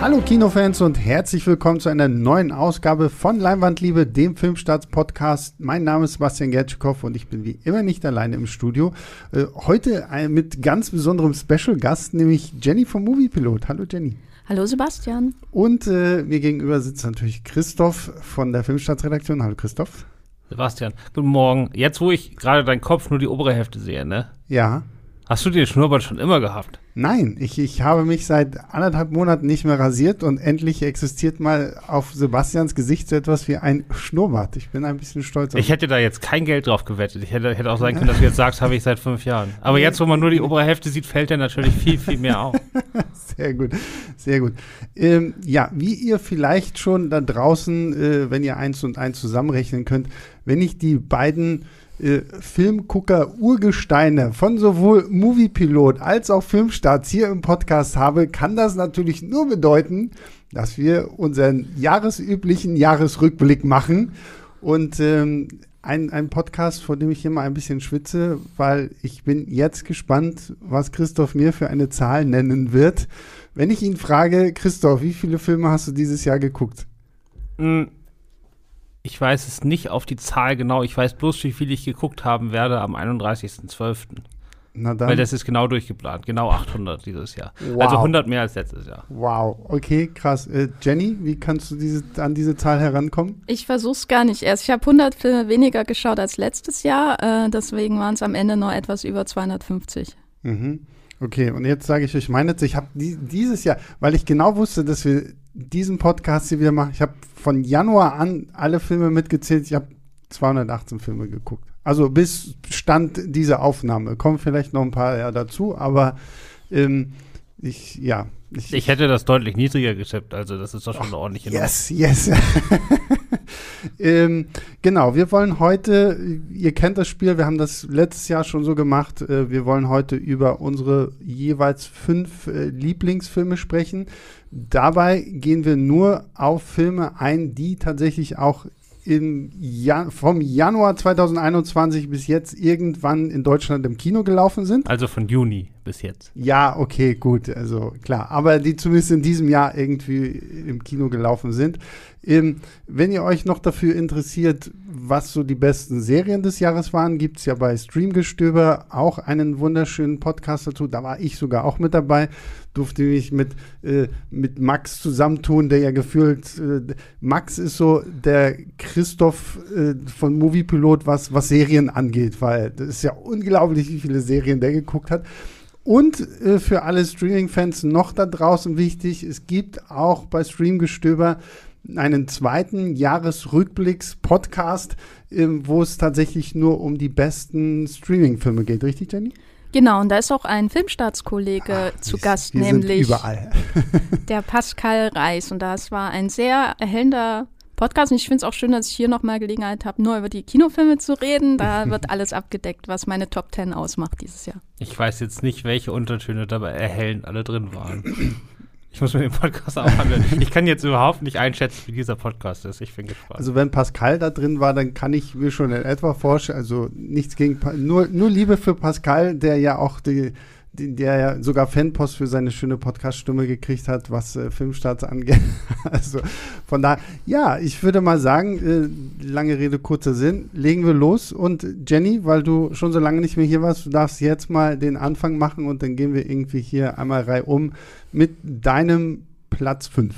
Hallo Kinofans und herzlich willkommen zu einer neuen Ausgabe von Leinwandliebe, dem Filmstarts-Podcast. Mein Name ist Sebastian Gertschikow und ich bin wie immer nicht alleine im Studio. Äh, heute mit ganz besonderem Special-Gast, nämlich Jenny vom Moviepilot. Hallo Jenny. Hallo Sebastian. Und äh, mir gegenüber sitzt natürlich Christoph von der Filmstarts-Redaktion. Hallo Christoph. Sebastian, guten Morgen. Jetzt, wo ich gerade deinen Kopf nur die obere Hälfte sehe, ne? Ja. Hast du den Schnurrbart schon immer gehabt? Nein, ich, ich habe mich seit anderthalb Monaten nicht mehr rasiert und endlich existiert mal auf Sebastians Gesicht so etwas wie ein Schnurrbart. Ich bin ein bisschen stolz auf Ich hätte da jetzt kein Geld drauf gewettet. Ich hätte, hätte auch sagen können, dass du jetzt sagst, habe ich seit fünf Jahren. Aber jetzt, wo man nur die obere Hälfte sieht, fällt er natürlich viel, viel mehr auf. sehr gut, sehr gut. Ähm, ja, wie ihr vielleicht schon da draußen, äh, wenn ihr eins und eins zusammenrechnen könnt, wenn ich die beiden äh, Filmgucker-Urgesteine von sowohl Moviepilot als auch Filmstarts hier im Podcast habe, kann das natürlich nur bedeuten, dass wir unseren jahresüblichen Jahresrückblick machen. Und ähm, ein, ein Podcast, vor dem ich immer ein bisschen schwitze, weil ich bin jetzt gespannt, was Christoph mir für eine Zahl nennen wird. Wenn ich ihn frage, Christoph, wie viele Filme hast du dieses Jahr geguckt? Mm, ich weiß es nicht auf die Zahl genau. Ich weiß bloß, wie viel ich geguckt haben werde am 31.12. Na dann. Weil das ist genau durchgeplant. Genau 800 dieses Jahr. Wow. Also 100 mehr als letztes Jahr. Wow. Okay, krass. Äh, Jenny, wie kannst du diese, an diese Zahl herankommen? Ich versuch's gar nicht erst. Ich habe 100 Filme weniger geschaut als letztes Jahr. Äh, deswegen waren es am Ende nur etwas über 250. Mhm. Okay, und jetzt sage ich euch meine, ich habe die, dieses Jahr, weil ich genau wusste, dass wir diesen Podcast hier wieder machen, ich habe von Januar an alle Filme mitgezählt, ich habe 218 Filme geguckt. Also bis Stand dieser Aufnahme. Kommen vielleicht noch ein paar ja, dazu, aber ähm, ich, ja. Ich, ich, hätte das deutlich niedriger getippt, also das ist doch schon eine ordentliche Yes, yes. ähm, genau, wir wollen heute, ihr kennt das Spiel, wir haben das letztes Jahr schon so gemacht, äh, wir wollen heute über unsere jeweils fünf äh, Lieblingsfilme sprechen. Dabei gehen wir nur auf Filme ein, die tatsächlich auch Jan vom Januar 2021 bis jetzt irgendwann in Deutschland im Kino gelaufen sind. Also von Juni bis jetzt. Ja, okay, gut, also klar. Aber die zumindest in diesem Jahr irgendwie im Kino gelaufen sind. Ähm, wenn ihr euch noch dafür interessiert, was so die besten Serien des Jahres waren, gibt es ja bei Streamgestöber auch einen wunderschönen Podcast dazu. Da war ich sogar auch mit dabei. Durfte mich mit, äh, mit Max zusammentun, der ja gefühlt, äh, Max ist so der Christoph äh, von Moviepilot, was, was Serien angeht, weil das ist ja unglaublich, wie viele Serien der geguckt hat. Und äh, für alle Streaming-Fans noch da draußen wichtig, es gibt auch bei Streamgestöber einen zweiten Jahresrückblicks-Podcast, äh, wo es tatsächlich nur um die besten Streaming-Filme geht. Richtig, Jenny? Genau, und da ist auch ein Filmstaatskollege zu Gast, nämlich der Pascal Reis. Und das war ein sehr erhellender Podcast. Und ich finde es auch schön, dass ich hier nochmal Gelegenheit habe, nur über die Kinofilme zu reden. Da wird alles abgedeckt, was meine Top Ten ausmacht dieses Jahr. Ich weiß jetzt nicht, welche Untertöne dabei erhellend alle drin waren. Ich muss mir den Podcast auch anhören. Ich kann jetzt überhaupt nicht einschätzen, wie dieser Podcast ist. Ich bin gespannt. Also wenn Pascal da drin war, dann kann ich mir schon in etwa vorstellen, also nichts gegen, nur, nur Liebe für Pascal, der ja auch die, der ja sogar Fanpost für seine schöne Podcast-Stimme gekriegt hat, was äh, Filmstarts angeht. also von da, ja, ich würde mal sagen, äh, lange Rede, kurzer Sinn, legen wir los. Und Jenny, weil du schon so lange nicht mehr hier warst, du darfst jetzt mal den Anfang machen und dann gehen wir irgendwie hier einmal reihum mit deinem Platz 5.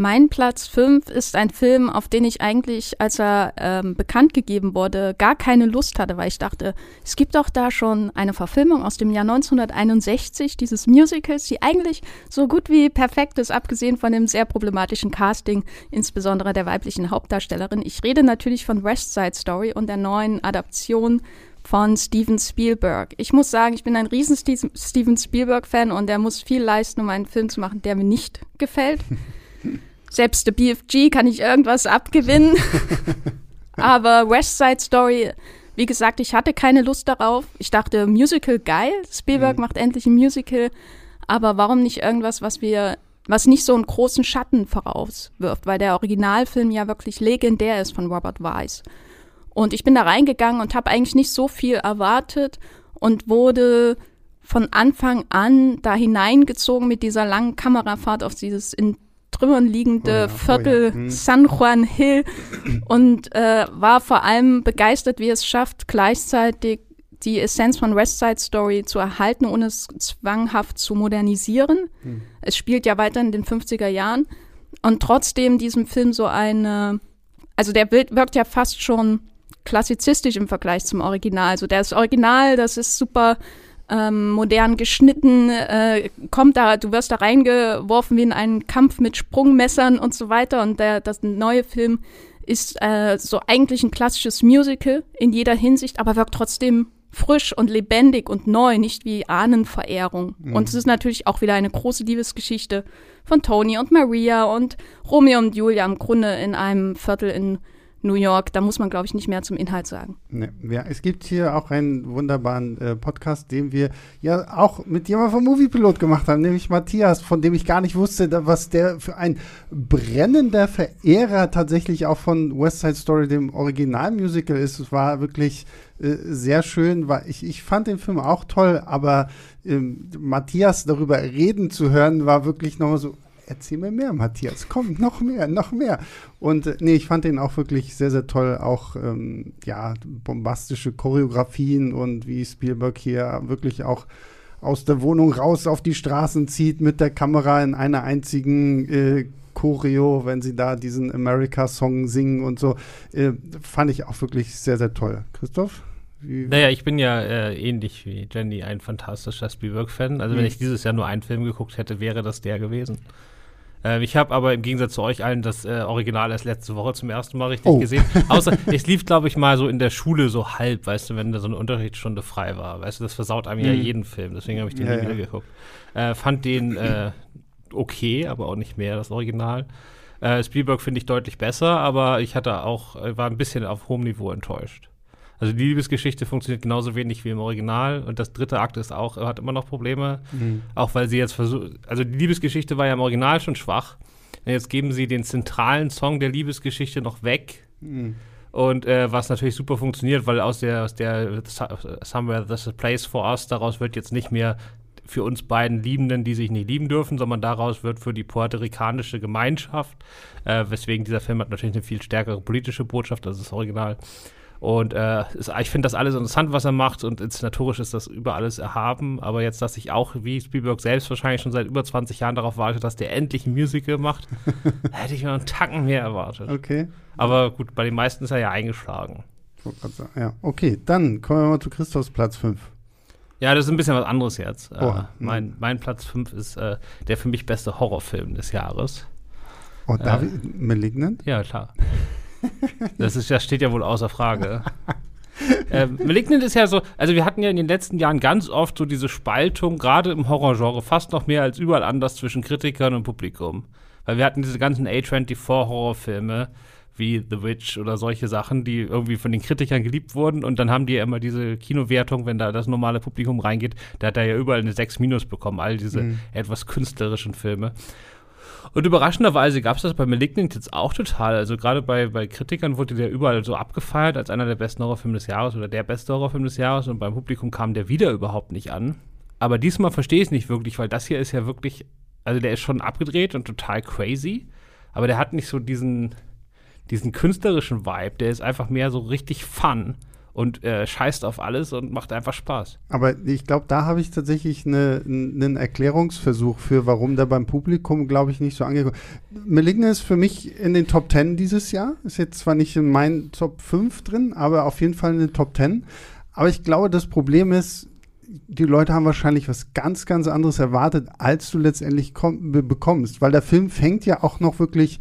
Mein Platz 5 ist ein Film, auf den ich eigentlich, als er ähm, bekannt gegeben wurde, gar keine Lust hatte, weil ich dachte, es gibt doch da schon eine Verfilmung aus dem Jahr 1961 dieses Musicals, die eigentlich so gut wie perfekt ist, abgesehen von dem sehr problematischen Casting, insbesondere der weiblichen Hauptdarstellerin. Ich rede natürlich von West Side Story und der neuen Adaption von Steven Spielberg. Ich muss sagen, ich bin ein riesen Steven Spielberg-Fan und er muss viel leisten, um einen Film zu machen, der mir nicht gefällt. Selbst der BFG kann ich irgendwas abgewinnen. Aber West Side Story, wie gesagt, ich hatte keine Lust darauf. Ich dachte, Musical geil. Spielberg mhm. macht endlich ein Musical. Aber warum nicht irgendwas, was wir, was nicht so einen großen Schatten vorauswirft? Weil der Originalfilm ja wirklich legendär ist von Robert Wise. Und ich bin da reingegangen und habe eigentlich nicht so viel erwartet und wurde von Anfang an da hineingezogen mit dieser langen Kamerafahrt auf dieses in Trümmern liegende oh ja, Viertel oh ja. hm. San Juan Hill und äh, war vor allem begeistert, wie es schafft, gleichzeitig die Essenz von West Side Story zu erhalten, ohne es zwanghaft zu modernisieren. Hm. Es spielt ja weiter in den 50er Jahren und trotzdem diesem Film so eine, also der wirkt ja fast schon klassizistisch im Vergleich zum Original. Also das Original, das ist super ähm, modern geschnitten, äh, kommt da, du wirst da reingeworfen wie in einen Kampf mit Sprungmessern und so weiter. Und der, das neue Film ist äh, so eigentlich ein klassisches Musical in jeder Hinsicht, aber wirkt trotzdem frisch und lebendig und neu, nicht wie Ahnenverehrung. Mhm. Und es ist natürlich auch wieder eine große Liebesgeschichte von Tony und Maria und Romeo und Julia im Grunde in einem Viertel in New York. Da muss man, glaube ich, nicht mehr zum Inhalt sagen. Nee, ja, es gibt hier auch einen wunderbaren äh, Podcast, den wir ja auch mit jemandem vom Moviepilot gemacht haben, nämlich Matthias, von dem ich gar nicht wusste, was der für ein brennender Verehrer tatsächlich auch von West Side Story, dem Originalmusical ist. Es war wirklich äh, sehr schön. War, ich, ich fand den Film auch toll, aber ähm, Matthias darüber reden zu hören, war wirklich nochmal so, erzähl mir mehr, Matthias, komm, noch mehr, noch mehr. Und äh, nee, ich fand den auch wirklich sehr, sehr toll. Auch, ähm, ja, bombastische Choreografien und wie Spielberg hier wirklich auch aus der Wohnung raus auf die Straßen zieht mit der Kamera in einer einzigen äh, Choreo, wenn sie da diesen America-Song singen und so, äh, fand ich auch wirklich sehr, sehr toll. Christoph? Wie naja, ich bin ja äh, ähnlich wie Jenny ein fantastischer Spielberg-Fan. Also, wenn ich dieses Jahr nur einen Film geguckt hätte, wäre das der gewesen. Äh, ich habe aber im Gegensatz zu euch allen das äh, Original erst letzte Woche zum ersten Mal richtig oh. gesehen. Außer es lief, glaube ich, mal so in der Schule so halb, weißt du, wenn da so eine Unterrichtsstunde frei war. Weißt du, das versaut einem mhm. ja jeden Film. Deswegen habe ich den ja, nie wieder geguckt. Äh, fand den äh, okay, aber auch nicht mehr, das Original. Äh, Spielberg finde ich deutlich besser, aber ich hatte auch, äh, war ein bisschen auf hohem Niveau enttäuscht. Also die Liebesgeschichte funktioniert genauso wenig wie im Original und das dritte Akt ist auch, hat immer noch Probleme, mhm. auch weil sie jetzt versucht, also die Liebesgeschichte war ja im Original schon schwach. Und jetzt geben sie den zentralen Song der Liebesgeschichte noch weg. Mhm. Und äh, was natürlich super funktioniert, weil aus der, aus der Somewhere There's a Place for Us, daraus wird jetzt nicht mehr für uns beiden Liebenden, die sich nicht lieben dürfen, sondern daraus wird für die puerto-ricanische Gemeinschaft, äh, weswegen dieser Film hat natürlich eine viel stärkere politische Botschaft als das Original. Und äh, ist, ich finde das alles interessant, was er macht und inszenatorisch ist das über alles erhaben. Aber jetzt, dass ich auch, wie Spielberg selbst wahrscheinlich schon seit über 20 Jahren darauf warte, dass der endlich ein Musical macht, hätte ich mir einen Tacken mehr erwartet. Okay. Aber gut, bei den meisten ist er ja eingeschlagen. Ja, okay, dann kommen wir mal zu Christophs Platz 5. Ja, das ist ein bisschen was anderes jetzt. Oh, äh, mein, mein Platz 5 ist äh, der für mich beste Horrorfilm des Jahres. Oh, David äh, Malignant? Ja, klar. Das, ist, das steht ja wohl außer Frage. ähm, Malignant ist ja so, also wir hatten ja in den letzten Jahren ganz oft so diese Spaltung, gerade im Horrorgenre, fast noch mehr als überall anders zwischen Kritikern und Publikum. Weil wir hatten diese ganzen A24-Horrorfilme wie The Witch oder solche Sachen, die irgendwie von den Kritikern geliebt wurden und dann haben die ja immer diese Kinowertung, wenn da das normale Publikum reingeht, da hat er ja überall eine 6 Minus bekommen, all diese mhm. etwas künstlerischen Filme. Und überraschenderweise gab es das bei Malignant jetzt auch total. Also gerade bei, bei Kritikern wurde der überall so abgefeiert als einer der besten Horrorfilme des Jahres oder der beste Horrorfilm des Jahres und beim Publikum kam der wieder überhaupt nicht an. Aber diesmal verstehe ich es nicht wirklich, weil das hier ist ja wirklich, also der ist schon abgedreht und total crazy, aber der hat nicht so diesen, diesen künstlerischen Vibe, der ist einfach mehr so richtig fun und äh, scheißt auf alles und macht einfach Spaß. Aber ich glaube, da habe ich tatsächlich einen ne, Erklärungsversuch für, warum der beim Publikum, glaube ich, nicht so angekommen ist. Malignant ist für mich in den Top 10 dieses Jahr. Ist jetzt zwar nicht in meinen Top 5 drin, aber auf jeden Fall in den Top 10. Aber ich glaube, das Problem ist, die Leute haben wahrscheinlich was ganz, ganz anderes erwartet, als du letztendlich bekommst. Weil der Film fängt ja auch noch wirklich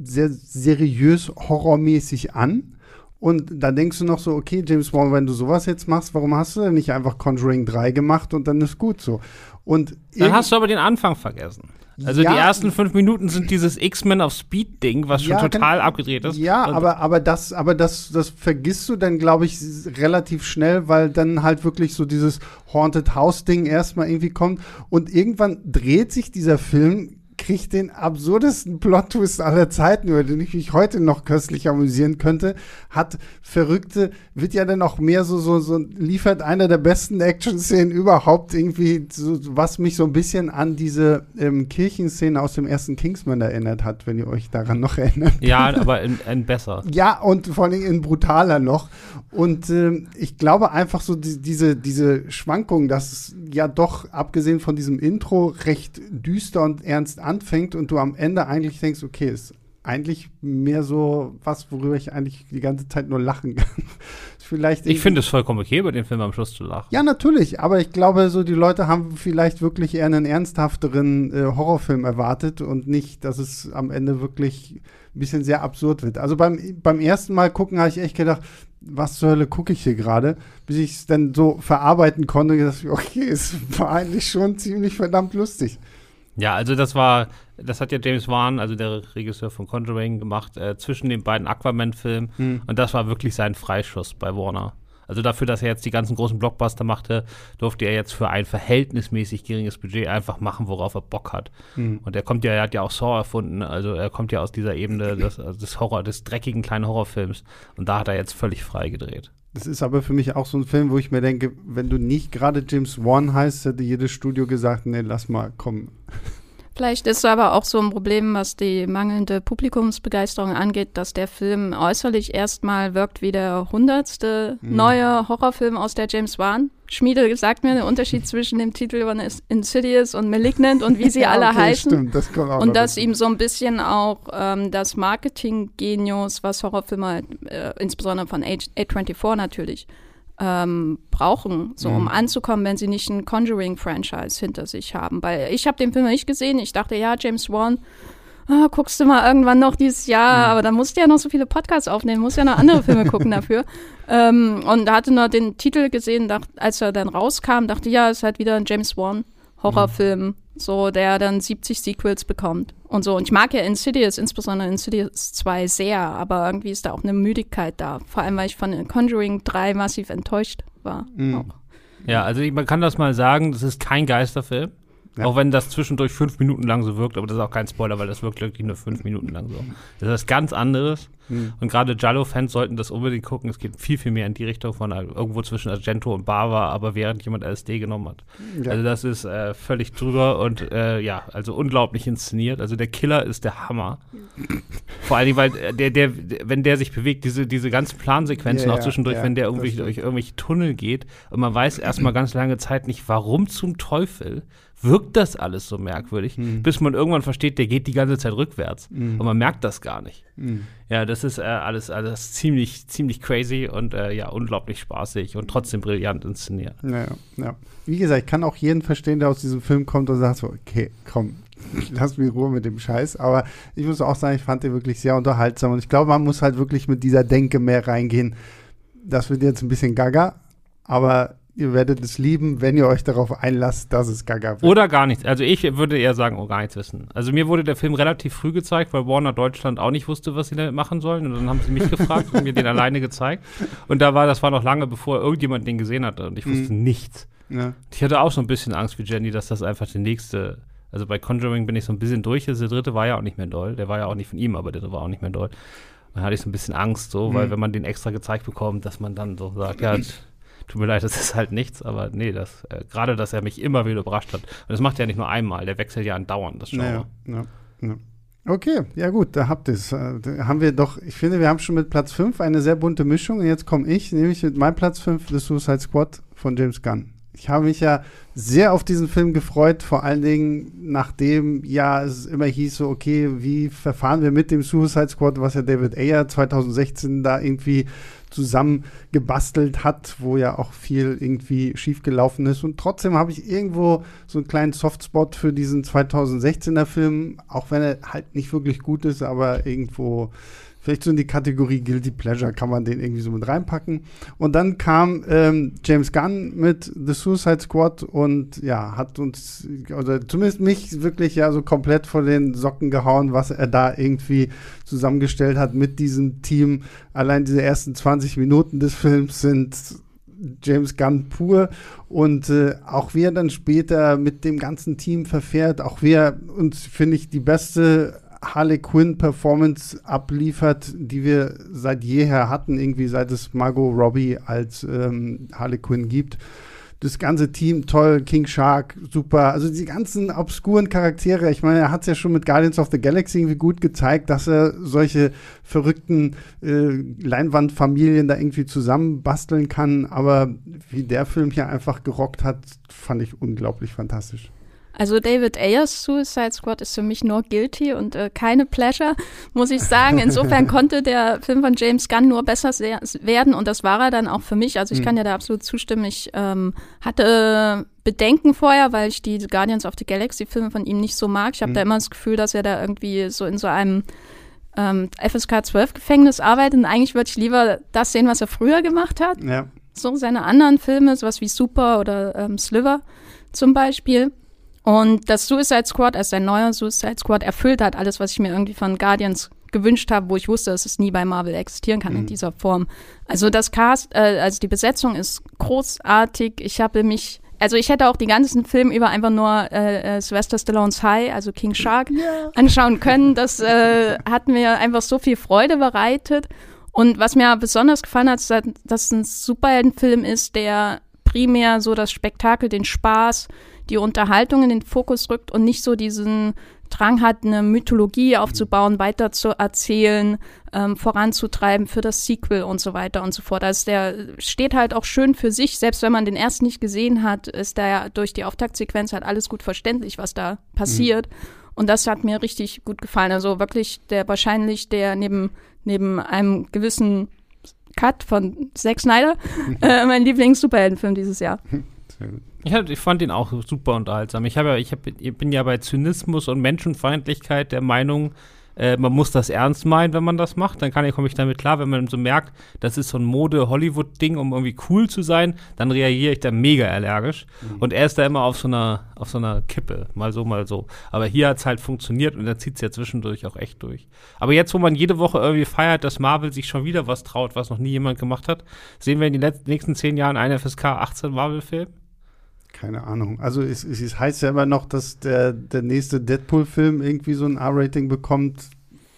sehr seriös horrormäßig an und da denkst du noch so, okay, James Wan, wenn du sowas jetzt machst, warum hast du denn nicht einfach Conjuring 3 gemacht und dann ist gut so? Und dann hast du aber den Anfang vergessen. Also ja, die ersten fünf Minuten sind dieses X-Men auf Speed-Ding, was schon ja, total abgedreht ist. Ja, aber, aber das, aber das, das vergisst du dann, glaube ich, relativ schnell, weil dann halt wirklich so dieses Haunted House-Ding erstmal irgendwie kommt. Und irgendwann dreht sich dieser Film kriegt den absurdesten Plot-Twist aller Zeiten, über den ich mich heute noch köstlich amüsieren könnte. Hat verrückte, wird ja dann auch mehr so, so, so liefert einer der besten Action-Szenen überhaupt irgendwie, so, was mich so ein bisschen an diese ähm, Kirchenszene aus dem ersten Kingsman erinnert hat, wenn ihr euch daran noch erinnert. Ja, aber in, in besser. Ja, und vor allem in brutaler noch. Und ähm, ich glaube einfach so die, diese, diese Schwankung, dass es ja doch, abgesehen von diesem Intro, recht düster und ernst anfängt und du am Ende eigentlich denkst, okay, ist eigentlich mehr so was, worüber ich eigentlich die ganze Zeit nur lachen kann. vielleicht ich finde es vollkommen okay, über den Film am Schluss zu lachen. Ja, natürlich, aber ich glaube, so die Leute haben vielleicht wirklich eher einen ernsthafteren äh, Horrorfilm erwartet und nicht, dass es am Ende wirklich ein bisschen sehr absurd wird. Also beim, beim ersten Mal gucken habe ich echt gedacht, was zur Hölle gucke ich hier gerade, bis ich es dann so verarbeiten konnte, dass ich, okay, es war eigentlich schon ziemlich verdammt lustig. Ja, also das war, das hat ja James Wan, also der Regisseur von Conjuring, gemacht, äh, zwischen den beiden Aquaman-Filmen. Hm. Und das war wirklich sein Freischuss bei Warner. Also dafür, dass er jetzt die ganzen großen Blockbuster machte, durfte er jetzt für ein verhältnismäßig geringes Budget einfach machen, worauf er Bock hat. Mhm. Und er kommt ja, er hat ja auch Saw erfunden, also er kommt ja aus dieser Ebene des, des Horror, des dreckigen kleinen Horrorfilms. Und da hat er jetzt völlig frei gedreht. Das ist aber für mich auch so ein Film, wo ich mir denke, wenn du nicht gerade James Wan heißt, hätte jedes Studio gesagt, nee, lass mal, komm. Vielleicht ist es aber auch so ein Problem, was die mangelnde Publikumsbegeisterung angeht, dass der Film äußerlich erstmal wirkt wie der hundertste mhm. neue Horrorfilm aus der James Wan. Schmiede sagt mir den Unterschied zwischen dem Titel von Insidious und Malignant und wie sie ja, alle okay, heißen. Stimmt, das kommt auch und dass ihm so ein bisschen auch ähm, das Marketing-Genius, was Horrorfilme, äh, insbesondere von A24 natürlich, ähm, brauchen, so um mhm. anzukommen, wenn sie nicht ein Conjuring-Franchise hinter sich haben. Weil ich habe den Film nicht gesehen. Ich dachte, ja, James Wan, ah, guckst du mal irgendwann noch dieses Jahr, mhm. aber dann musst du ja noch so viele Podcasts aufnehmen, musst ja noch andere Filme gucken dafür. Ähm, und hatte nur den Titel gesehen, dacht, als er dann rauskam, dachte, ja, ist halt wieder ein James Wan Horrorfilm. Mhm so der dann 70 Sequels bekommt und so. Und ich mag ja Insidious, insbesondere Insidious 2 sehr, aber irgendwie ist da auch eine Müdigkeit da. Vor allem, weil ich von Conjuring 3 massiv enttäuscht war. Mhm. Ja, also ich, man kann das mal sagen, das ist kein Geisterfilm. Ja. Auch wenn das zwischendurch fünf Minuten lang so wirkt, aber das ist auch kein Spoiler, weil das wirkt wirklich nur fünf Minuten lang so. Das ist was ganz anderes. Mhm. Und gerade Jallo-Fans sollten das unbedingt gucken. Es geht viel, viel mehr in die Richtung von irgendwo zwischen Argento und Bava, aber während jemand LSD genommen hat. Ja. Also das ist äh, völlig drüber und äh, ja, also unglaublich inszeniert. Also der Killer ist der Hammer. Vor allem, weil äh, der, der, wenn der sich bewegt, diese, diese ganzen Plansequenzen ja, auch zwischendurch, wenn der irgendwie durch irgendwelche Tunnel geht und man weiß erstmal ganz lange Zeit nicht, warum zum Teufel wirkt das alles so merkwürdig, mhm. bis man irgendwann versteht, der geht die ganze Zeit rückwärts. Mhm. Und man merkt das gar nicht. Mhm. Ja, das ist äh, alles, alles ziemlich, ziemlich crazy und äh, ja, unglaublich spaßig und trotzdem brillant inszeniert. Ja, ja. Wie gesagt, ich kann auch jeden verstehen, der aus diesem Film kommt und sagt so, okay, komm, lass mich Ruhe mit dem Scheiß. Aber ich muss auch sagen, ich fand den wirklich sehr unterhaltsam und ich glaube, man muss halt wirklich mit dieser Denke mehr reingehen. Das wird jetzt ein bisschen gaga, aber ihr werdet es lieben, wenn ihr euch darauf einlasst, dass es gaga wird. Oder gar nichts. Also ich würde eher sagen, oh, gar nichts wissen. Also mir wurde der Film relativ früh gezeigt, weil Warner Deutschland auch nicht wusste, was sie damit machen sollen. Und dann haben sie mich gefragt und mir den alleine gezeigt. Und da war, das war noch lange, bevor irgendjemand den gesehen hatte. Und ich wusste mhm. nichts. Ja. Ich hatte auch so ein bisschen Angst wie Jenny, dass das einfach der nächste also bei Conjuring bin ich so ein bisschen durch. Also der dritte war ja auch nicht mehr doll. Der war ja auch nicht von ihm, aber der war auch nicht mehr doll. Dann hatte ich so ein bisschen Angst, so, mhm. weil wenn man den extra gezeigt bekommt, dass man dann so sagt, ja, tut mir leid, das ist halt nichts, aber nee, das, äh, gerade, dass er mich immer wieder überrascht hat. Und das macht er ja nicht nur einmal, der wechselt ja andauernd, das Genre. Naja, ja, ja. Okay, ja gut, da habt ihr es. Äh, haben wir doch, ich finde, wir haben schon mit Platz 5 eine sehr bunte Mischung. Und jetzt komme ich, nämlich mit meinem Platz 5, The Suicide Squad von James Gunn. Ich habe mich ja sehr auf diesen Film gefreut, vor allen Dingen nachdem ja es immer hieß so, okay, wie verfahren wir mit dem Suicide Squad, was ja David Ayer 2016 da irgendwie zusammengebastelt hat, wo ja auch viel irgendwie schiefgelaufen ist. Und trotzdem habe ich irgendwo so einen kleinen Softspot für diesen 2016er Film, auch wenn er halt nicht wirklich gut ist, aber irgendwo vielleicht so in die Kategorie Guilty Pleasure kann man den irgendwie so mit reinpacken. Und dann kam ähm, James Gunn mit The Suicide Squad und ja, hat uns, oder zumindest mich wirklich ja so komplett vor den Socken gehauen, was er da irgendwie zusammengestellt hat mit diesem Team. Allein diese ersten 20 Minuten des Films sind James Gunn pur und äh, auch wie er dann später mit dem ganzen Team verfährt, auch wie er uns, finde ich, die beste Harley Quinn Performance abliefert, die wir seit jeher hatten, irgendwie seit es Margot Robbie als ähm, Harley Quinn gibt das ganze Team toll, King Shark, super. Also die ganzen obskuren Charaktere, ich meine, er hat es ja schon mit Guardians of the Galaxy irgendwie gut gezeigt, dass er solche verrückten äh, Leinwandfamilien da irgendwie zusammenbasteln kann. Aber wie der Film hier einfach gerockt hat, fand ich unglaublich fantastisch. Also David Ayers Suicide Squad ist für mich nur guilty und äh, keine Pleasure, muss ich sagen. Insofern konnte der Film von James Gunn nur besser werden und das war er dann auch für mich. Also ich mhm. kann ja da absolut zustimmen. Ich ähm, hatte Bedenken vorher, weil ich die Guardians of the Galaxy Filme von ihm nicht so mag. Ich habe mhm. da immer das Gefühl, dass er da irgendwie so in so einem ähm, FSK 12 Gefängnis arbeitet und eigentlich würde ich lieber das sehen, was er früher gemacht hat. Ja. So seine anderen Filme, sowas wie Super oder ähm, Sliver zum Beispiel. Und das Suicide Squad, also ein neuer Suicide Squad, erfüllt hat alles, was ich mir irgendwie von Guardians gewünscht habe, wo ich wusste, dass es nie bei Marvel existieren kann mhm. in dieser Form. Also das Cast, äh, also die Besetzung ist großartig. Ich habe mich, also ich hätte auch die ganzen Film über einfach nur äh, äh, Sylvester Stallones High, also King Shark, yeah. anschauen können. Das äh, hat mir einfach so viel Freude bereitet. Und was mir besonders gefallen hat, ist, dass es ein Superheldenfilm ist, der primär so das Spektakel, den Spaß, die Unterhaltung in den Fokus rückt und nicht so diesen Drang hat, eine Mythologie aufzubauen, weiter zu erzählen, ähm, voranzutreiben für das Sequel und so weiter und so fort. Also der steht halt auch schön für sich, selbst wenn man den ersten nicht gesehen hat, ist da ja durch die Auftaktsequenz halt alles gut verständlich, was da passiert. Mhm. Und das hat mir richtig gut gefallen. Also wirklich der wahrscheinlich der neben, neben einem gewissen Cut von Zack Snyder äh, mein Lieblings-Superheldenfilm dieses Jahr. Sehr gut. Ich, hab, ich fand ihn auch super unterhaltsam. Ich, ja, ich, hab, ich bin ja bei Zynismus und Menschenfeindlichkeit der Meinung, äh, man muss das ernst meinen, wenn man das macht. Dann komme ich damit klar, wenn man so merkt, das ist so ein Mode-Hollywood-Ding, um irgendwie cool zu sein, dann reagiere ich da mega allergisch. Mhm. Und er ist da immer auf so einer, auf so einer Kippe, mal so, mal so. Aber hier hat es halt funktioniert und er zieht es ja zwischendurch auch echt durch. Aber jetzt, wo man jede Woche irgendwie feiert, dass Marvel sich schon wieder was traut, was noch nie jemand gemacht hat, sehen wir in den nächsten zehn Jahren einen FSK 18 Marvel-Film? Keine Ahnung. Also es, es heißt ja immer noch, dass der, der nächste Deadpool-Film irgendwie so ein R-Rating bekommt.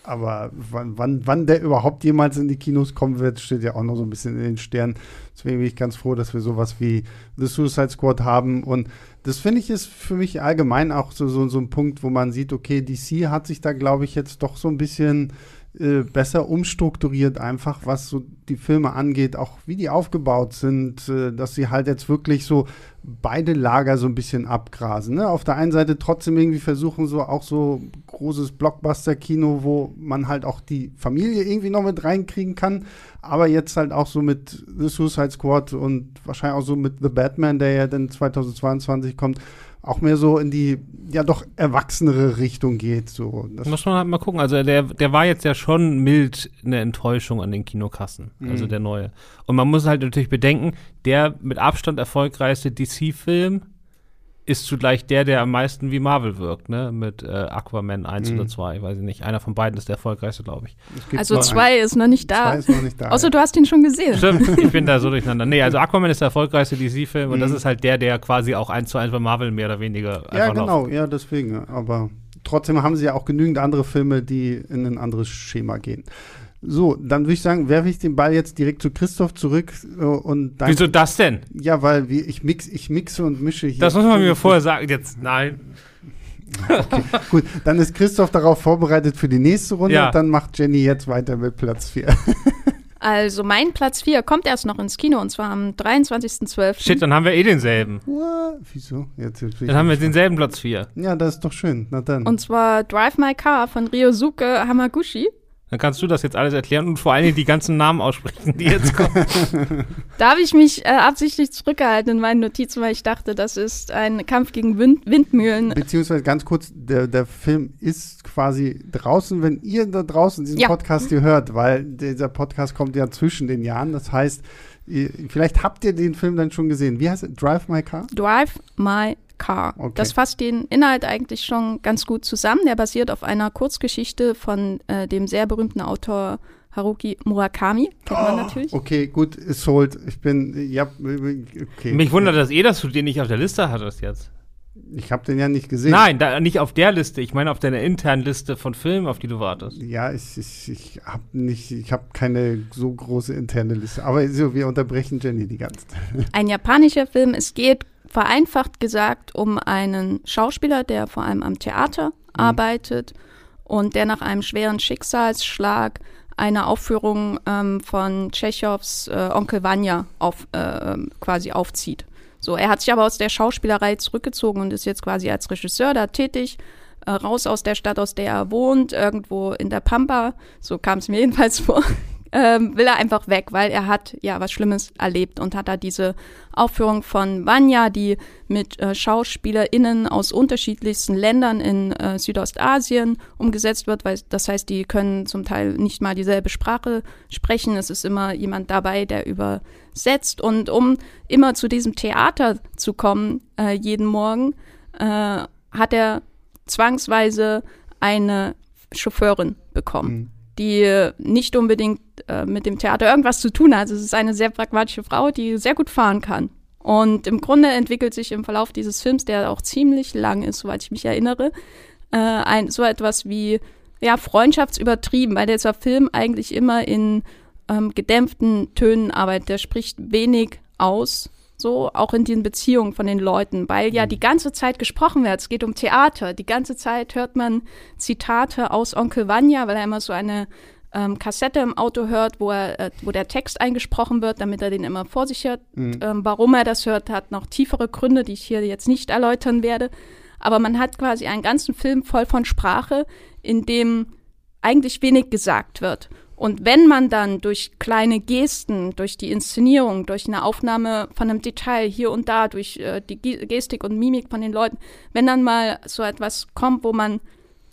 Aber wann, wann, wann der überhaupt jemals in die Kinos kommen wird, steht ja auch noch so ein bisschen in den Sternen. Deswegen bin ich ganz froh, dass wir sowas wie The Suicide Squad haben. Und das finde ich ist für mich allgemein auch so, so, so ein Punkt, wo man sieht, okay, DC hat sich da, glaube ich, jetzt doch so ein bisschen äh, besser umstrukturiert, einfach was so die Filme angeht, auch wie die aufgebaut sind, äh, dass sie halt jetzt wirklich so beide Lager so ein bisschen abgrasen. Ne? Auf der einen Seite trotzdem irgendwie versuchen, so auch so großes Blockbuster-Kino, wo man halt auch die Familie irgendwie noch mit reinkriegen kann, aber jetzt halt auch so mit The Suicide Squad und wahrscheinlich auch so mit The Batman, der ja dann 2022 kommt, auch mehr so in die ja doch erwachsenere Richtung geht. So. Das Muss man halt mal gucken. Also der, der war jetzt ja schon mild eine Enttäuschung an den Kinokassen, also mhm. also der neue. Und man muss halt natürlich bedenken, der mit Abstand erfolgreichste DC-Film ist zugleich der, der am meisten wie Marvel wirkt, ne? Mit äh, Aquaman 1 mhm. oder 2, weiß ich nicht. Einer von beiden ist der erfolgreichste, glaube ich. Also 2 ist noch nicht da. Ist noch nicht da Außer ja. du hast ihn schon gesehen. Stimmt, ich bin da so durcheinander. Nee, also Aquaman ist der erfolgreichste DC-Film mhm. und das mhm. ist halt der, der quasi auch 1 zu 1 bei Marvel mehr oder weniger Ja, genau, läuft. ja, deswegen. Aber trotzdem haben sie ja auch genügend andere Filme, die in ein anderes Schema gehen. So, dann würde ich sagen, werfe ich den Ball jetzt direkt zu Christoph zurück äh, und dann. Wieso das denn? Ja, weil wir, ich, mix, ich mixe und mische hier. Das muss man mir vorher sagen. Jetzt, nein. Okay, gut, dann ist Christoph darauf vorbereitet für die nächste Runde ja. und dann macht Jenny jetzt weiter mit Platz 4. Also mein Platz 4 kommt erst noch ins Kino und zwar am 23.12. Shit, dann haben wir eh denselben. What? Wieso? Jetzt, jetzt dann haben wir denselben Platz 4. Ja, das ist doch schön. Na dann. Und zwar Drive My Car von Ryosuke Hamaguchi. Dann kannst du das jetzt alles erklären und vor allen Dingen die ganzen Namen aussprechen, die jetzt kommen. da habe ich mich äh, absichtlich zurückgehalten in meinen Notizen, weil ich dachte, das ist ein Kampf gegen Wind Windmühlen. Beziehungsweise ganz kurz, der, der Film ist quasi draußen, wenn ihr da draußen diesen ja. Podcast hier hört, weil dieser Podcast kommt ja zwischen den Jahren. Das heißt, ihr, vielleicht habt ihr den Film dann schon gesehen. Wie heißt es? Drive My Car? Drive My Car. Okay. Das fasst den Inhalt eigentlich schon ganz gut zusammen. Der basiert auf einer Kurzgeschichte von äh, dem sehr berühmten Autor Haruki Murakami, kennt man Oh, natürlich. Okay, gut, ist sold. Ich bin, ja, okay. Mich wundert das eh, dass du den nicht auf der Liste hattest jetzt. Ich habe den ja nicht gesehen. Nein, da, nicht auf der Liste. Ich meine auf deiner internen Liste von Filmen, auf die du wartest. Ja, ich, ich, ich habe nicht, ich habe keine so große interne Liste. Aber so, wir unterbrechen Jenny die ganze Zeit. Ein japanischer Film. Es geht vereinfacht gesagt um einen Schauspieler, der vor allem am Theater arbeitet und der nach einem schweren Schicksalsschlag eine Aufführung ähm, von Tschechows äh, Onkel Vanya auf, äh, quasi aufzieht. So, er hat sich aber aus der Schauspielerei zurückgezogen und ist jetzt quasi als Regisseur da tätig, äh, raus aus der Stadt, aus der er wohnt, irgendwo in der Pampa, so kam es mir jedenfalls vor, ähm, will er einfach weg, weil er hat ja was Schlimmes erlebt und hat da diese Aufführung von Vanya, die mit äh, SchauspielerInnen aus unterschiedlichsten Ländern in äh, Südostasien umgesetzt wird, weil das heißt, die können zum Teil nicht mal dieselbe Sprache sprechen. Es ist immer jemand dabei, der übersetzt. Und um immer zu diesem Theater zu kommen, äh, jeden Morgen, äh, hat er zwangsweise eine Chauffeurin bekommen die nicht unbedingt äh, mit dem Theater irgendwas zu tun hat. Es ist eine sehr pragmatische Frau, die sehr gut fahren kann. Und im Grunde entwickelt sich im Verlauf dieses Films, der auch ziemlich lang ist, soweit ich mich erinnere, äh, ein, so etwas wie ja, Freundschaftsübertrieben, weil dieser Film eigentlich immer in ähm, gedämpften Tönen arbeitet. Der spricht wenig aus, so auch in den Beziehungen von den Leuten, weil ja die ganze Zeit gesprochen wird. Es geht um Theater. Die ganze Zeit hört man Zitate aus Onkel Vanya, weil er immer so eine ähm, Kassette im Auto hört, wo er, äh, wo der Text eingesprochen wird, damit er den immer vor sich hört. Ähm, warum er das hört, hat noch tiefere Gründe, die ich hier jetzt nicht erläutern werde. Aber man hat quasi einen ganzen Film voll von Sprache, in dem eigentlich wenig gesagt wird. Und wenn man dann durch kleine Gesten, durch die Inszenierung, durch eine Aufnahme von einem Detail hier und da, durch äh, die Ge- Gestik und Mimik von den Leuten, wenn dann mal so etwas kommt, wo man,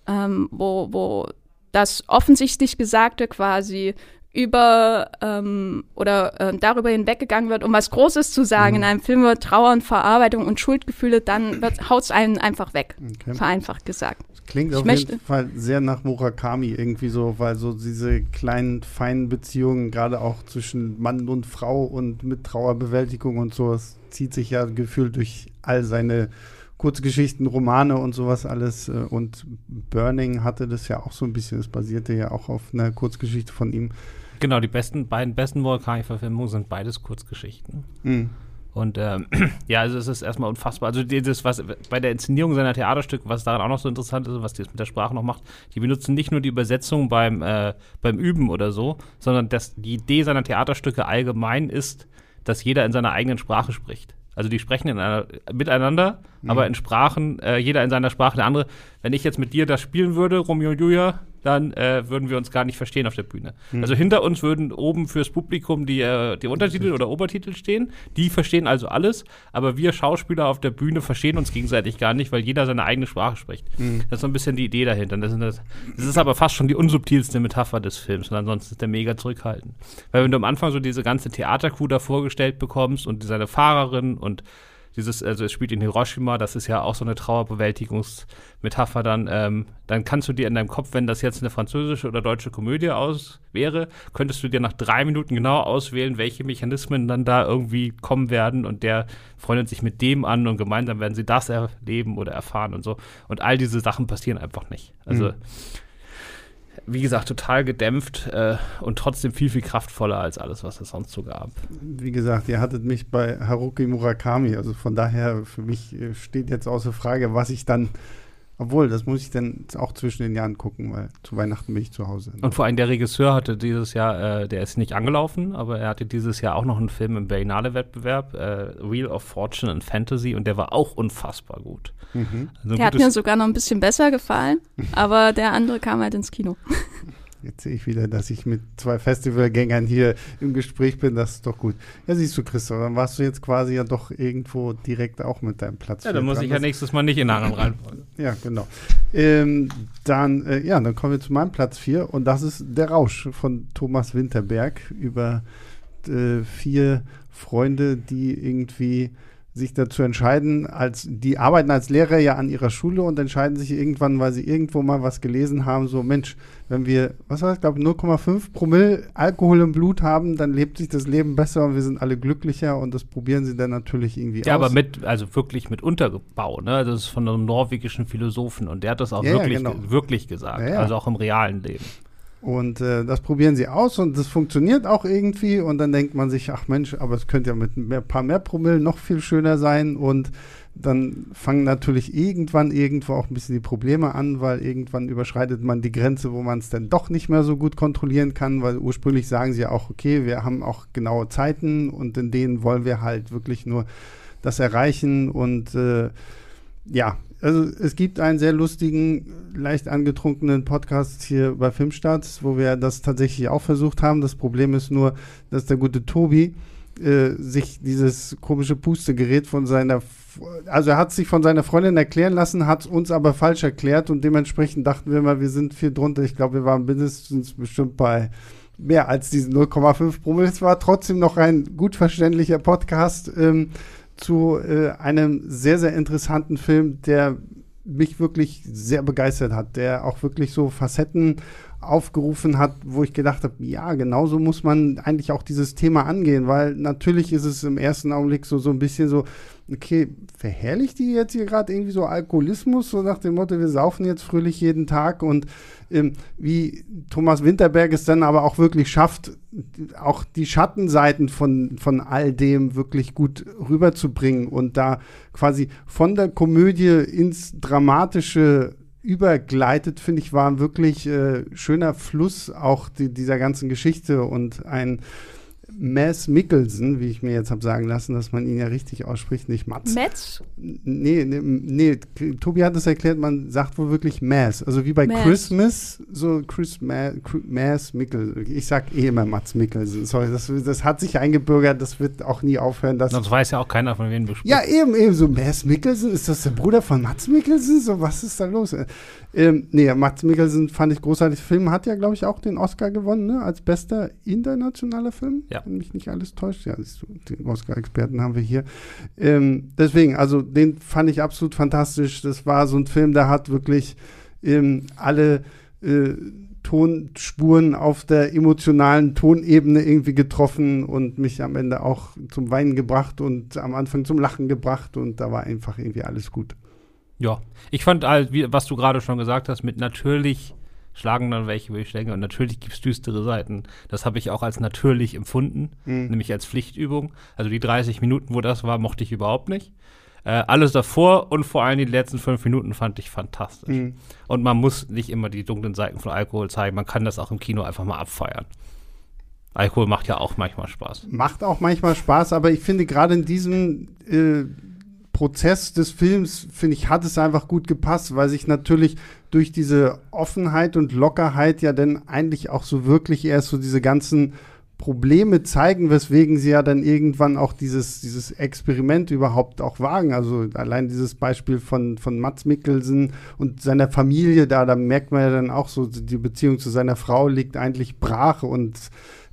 ähm, wo, wo das offensichtlich Gesagte quasi über ähm, oder ähm, darüber hinweggegangen wird, um was Großes zu sagen in einem Film über Trauer und Verarbeitung und Schuldgefühle, dann haut es einen einfach weg, Okay. vereinfacht gesagt. Klingt Ich auf möchte- jeden Fall sehr nach Murakami irgendwie so, weil so diese kleinen, feinen Beziehungen, gerade auch zwischen Mann und Frau und mit Trauerbewältigung und so, das zieht sich ja gefühlt durch all seine Kurzgeschichten, Romane und sowas alles. äh, Und Burning hatte das ja auch so ein bisschen, es basierte ja auch auf einer Kurzgeschichte von ihm. Genau, die besten, beiden besten Volcanic-Verfilmungen sind beides Kurzgeschichten. Mhm. Und ähm, ja, also es ist erstmal unfassbar. Also dieses, was bei der Inszenierung seiner Theaterstücke, was daran auch noch so interessant ist, was die jetzt mit der Sprache noch macht, die benutzen nicht nur die Übersetzung beim, äh, beim Üben oder so, sondern dass die Idee seiner Theaterstücke allgemein ist, dass jeder in seiner eigenen Sprache spricht. Also die sprechen in einer, miteinander, aber in Sprachen, äh, jeder in seiner Sprache, der andere. Wenn ich jetzt mit dir das spielen würde, Romeo und Julia, dann äh, würden wir uns gar nicht verstehen auf der Bühne. Also hinter uns würden oben fürs Publikum die, äh, die Untertitel oder Obertitel stehen. Die verstehen also alles, aber wir Schauspieler auf der Bühne verstehen uns gegenseitig gar nicht, weil jeder seine eigene Sprache spricht. Das ist so ein bisschen die Idee dahinter. Das, das, das ist aber fast schon die unsubtilste Metapher des Films und ansonsten ist der mega zurückhaltend. Weil wenn du am Anfang so diese ganze Theatercrew da vorgestellt bekommst und seine Fahrerin und dieses, also es spielt in Hiroshima, das ist ja auch so eine Trauerbewältigungsmetapher dann, ähm, dann kannst du dir in deinem Kopf, wenn das jetzt eine französische oder deutsche Komödie aus wäre, könntest du dir nach drei Minuten genau auswählen, welche Mechanismen dann da irgendwie kommen werden und der freundet sich mit dem an und gemeinsam werden sie das erleben oder erfahren und so. Und all diese Sachen passieren einfach nicht. Also Mhm. Wie gesagt, total gedämpft äh, und trotzdem viel, viel kraftvoller als alles, was es sonst so gab. Wie gesagt, ihr hattet mich bei Haruki Murakami, also von daher für mich äh, steht jetzt außer Frage, was ich dann, obwohl, das muss ich dann auch zwischen den Jahren gucken, weil zu Weihnachten bin ich zu Hause. Und vor allem der Regisseur hatte dieses Jahr, äh, der ist nicht angelaufen, aber er hatte dieses Jahr auch noch einen Film im Berlinale-Wettbewerb, äh, Wheel of Fortune and Fantasy, und der war auch unfassbar gut. Mhm. Also Der hat mir sogar noch ein bisschen besser gefallen, aber der andere kam halt ins Kino. Jetzt sehe ich wieder, dass ich mit zwei Festivalgängern hier im Gespräch bin. Das ist doch gut. Ja, siehst du, Christoph, dann warst du jetzt quasi ja doch irgendwo direkt auch mit deinem Platz. ja, dann muss dran. ich ja nächstes Mal nicht in einer anderen Reihenfolge. Ja, genau. Ähm, dann, äh, ja, dann kommen wir zu meinem Platz 4 und das ist Der Rausch von Thomas Winterberg über äh, vier Freunde, die irgendwie sich dazu entscheiden, als die arbeiten als Lehrer ja an ihrer Schule und entscheiden sich irgendwann, weil sie irgendwo mal was gelesen haben, so Mensch, wenn wir, was war das, glaube ich, 0,5 Promille Alkohol im Blut haben, dann lebt sich das Leben besser und wir sind alle glücklicher und das probieren sie dann natürlich irgendwie ja, aus. Ja, aber mit, also wirklich mit Unterbau, ne? Das ist von einem norwegischen Philosophen und der hat das auch ja, wirklich, ja, genau. wirklich gesagt, also auch im realen Leben. Und äh, das probieren sie aus und das funktioniert auch irgendwie. Und dann denkt man sich, ach Mensch, aber es könnte ja mit ein paar mehr Promille noch viel schöner sein. Und dann fangen natürlich irgendwann irgendwo auch ein bisschen die Probleme an, weil irgendwann überschreitet man die Grenze, wo man es dann doch nicht mehr so gut kontrollieren kann, weil ursprünglich sagen sie ja auch, okay, wir haben auch genaue Zeiten und in denen wollen wir halt wirklich nur das erreichen und äh, ja, also es gibt einen sehr lustigen, leicht angetrunkenen Podcast hier bei Filmstarts, wo wir das tatsächlich auch versucht haben. Das Problem ist nur, dass der gute Tobi äh, sich dieses komische Pustegerät von seiner, also er hat sich von seiner Freundin erklären lassen, hat uns aber falsch erklärt und dementsprechend dachten wir mal, wir sind viel drunter. Ich glaube, wir waren mindestens bestimmt bei mehr als diesen 0,5 Promille. Es war trotzdem noch ein gut verständlicher Podcast. Ähm, zu äh, einem sehr, sehr interessanten Film, der mich wirklich sehr begeistert hat, der auch wirklich so Facetten aufgerufen hat, wo ich gedacht habe, ja, genauso muss man eigentlich auch dieses Thema angehen, weil natürlich ist es im ersten Augenblick so, so ein bisschen so, okay, verherrlicht die jetzt hier gerade irgendwie so Alkoholismus, so nach dem Motto, wir saufen jetzt fröhlich jeden Tag und ähm, wie Thomas Winterberg es dann aber auch wirklich schafft, auch die Schattenseiten von, von all dem wirklich gut rüberzubringen und da quasi von der Komödie ins Dramatische übergleitet, finde ich, war ein wirklich äh, schöner Fluss auch die, dieser ganzen Geschichte und ein Mass Mickelson, wie ich mir jetzt habe sagen lassen, dass man ihn ja richtig ausspricht, nicht Mats. Metz? Nee, nee, nee, Tobi hat es erklärt, man sagt wohl wirklich Mass. Also wie bei Mass. Christmas, so Chris Ma Mass Mickelson. Ich sag eh immer Mats Mickelson. Sorry, das, das hat sich eingebürgert, das wird auch nie aufhören. Dass Sonst weiß ja auch keiner, von wem du sprichst. Ja, eben, eben, so Mass Mickelson, ist das der Bruder von Mats Mickelson? So, was ist da los? Ähm, nee, Mats Mikkelsen fand ich großartig. Film hat ja, glaube ich, auch den Oscar gewonnen, ne? Als bester internationaler Film. Ja. Wenn mich nicht alles täuscht. Ja, den Oscar-Experten haben wir hier. Ähm, deswegen, also den fand ich absolut fantastisch. Das war so ein Film, der hat wirklich ähm, alle äh, Tonspuren auf der emotionalen Tonebene irgendwie getroffen und mich am Ende auch zum Weinen gebracht und am Anfang zum Lachen gebracht und da war einfach irgendwie alles gut. Ja, ich fand halt, wie, was du gerade schon gesagt hast, mit natürlich schlagen dann welche, wo ich denke, und natürlich gibt es düstere Seiten. Das habe ich auch als natürlich empfunden, mhm. nämlich als Pflichtübung. Also die 30 Minuten, wo das war, mochte ich überhaupt nicht. Äh, alles davor und vor allem die letzten fünf Minuten fand ich fantastisch. Mhm. Und man muss nicht immer die dunklen Seiten von Alkohol zeigen, man kann das auch im Kino einfach mal abfeiern. Alkohol macht ja auch manchmal Spaß. Macht auch manchmal Spaß, aber ich finde gerade in diesem äh, Prozess des Films, finde ich, hat es einfach gut gepasst, weil sich natürlich durch diese Offenheit und Lockerheit ja dann eigentlich auch so wirklich erst so diese ganzen Probleme zeigen, weswegen sie ja dann irgendwann auch dieses, dieses Experiment überhaupt auch wagen. Also allein dieses Beispiel von, von Mats Mikkelsen und seiner Familie da, da merkt man ja dann auch so, die Beziehung zu seiner Frau liegt eigentlich brach und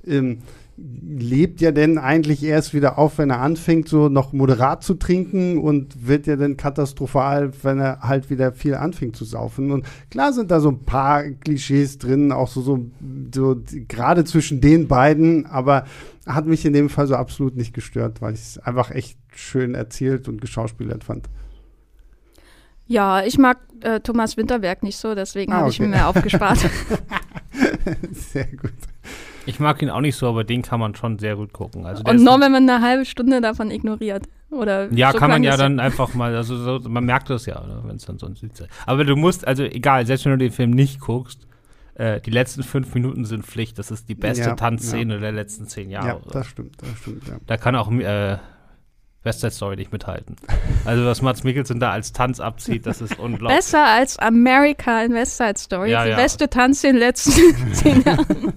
ähm, lebt ja denn eigentlich erst wieder auf, wenn er anfängt, so noch moderat zu trinken und wird ja dann katastrophal, wenn er halt wieder viel anfängt zu saufen. Und klar sind da so ein paar Klischees drin, auch so, so, so gerade zwischen den beiden, aber hat mich in dem Fall so absolut nicht gestört, weil ich es einfach echt schön erzählt und geschauspielert fand. Ja, ich mag äh, Thomas Winterberg nicht so, deswegen ah, habe ich mir mehr aufgespart. Sehr gut. Ich mag ihn auch nicht so, aber den kann man schon sehr gut gucken. Also und nur wenn man eine halbe Stunde davon ignoriert. Oder ja, so kann man ja dann einfach mal, also so, man merkt das ja, wenn es dann so ein Süd Aber du musst, also egal, selbst wenn du den Film nicht guckst, äh, die letzten fünf Minuten sind Pflicht. Das ist die beste ja, Tanzszene ja. der letzten zehn Jahre. Ja, das stimmt, das stimmt, ja. Da kann auch äh, West Side Story nicht mithalten. Also was Mats Mikkelsen da als Tanz abzieht, das ist unglaublich. Besser als America in West Side Story. Ja, die beste Tanz in den letzten zehn Jahren.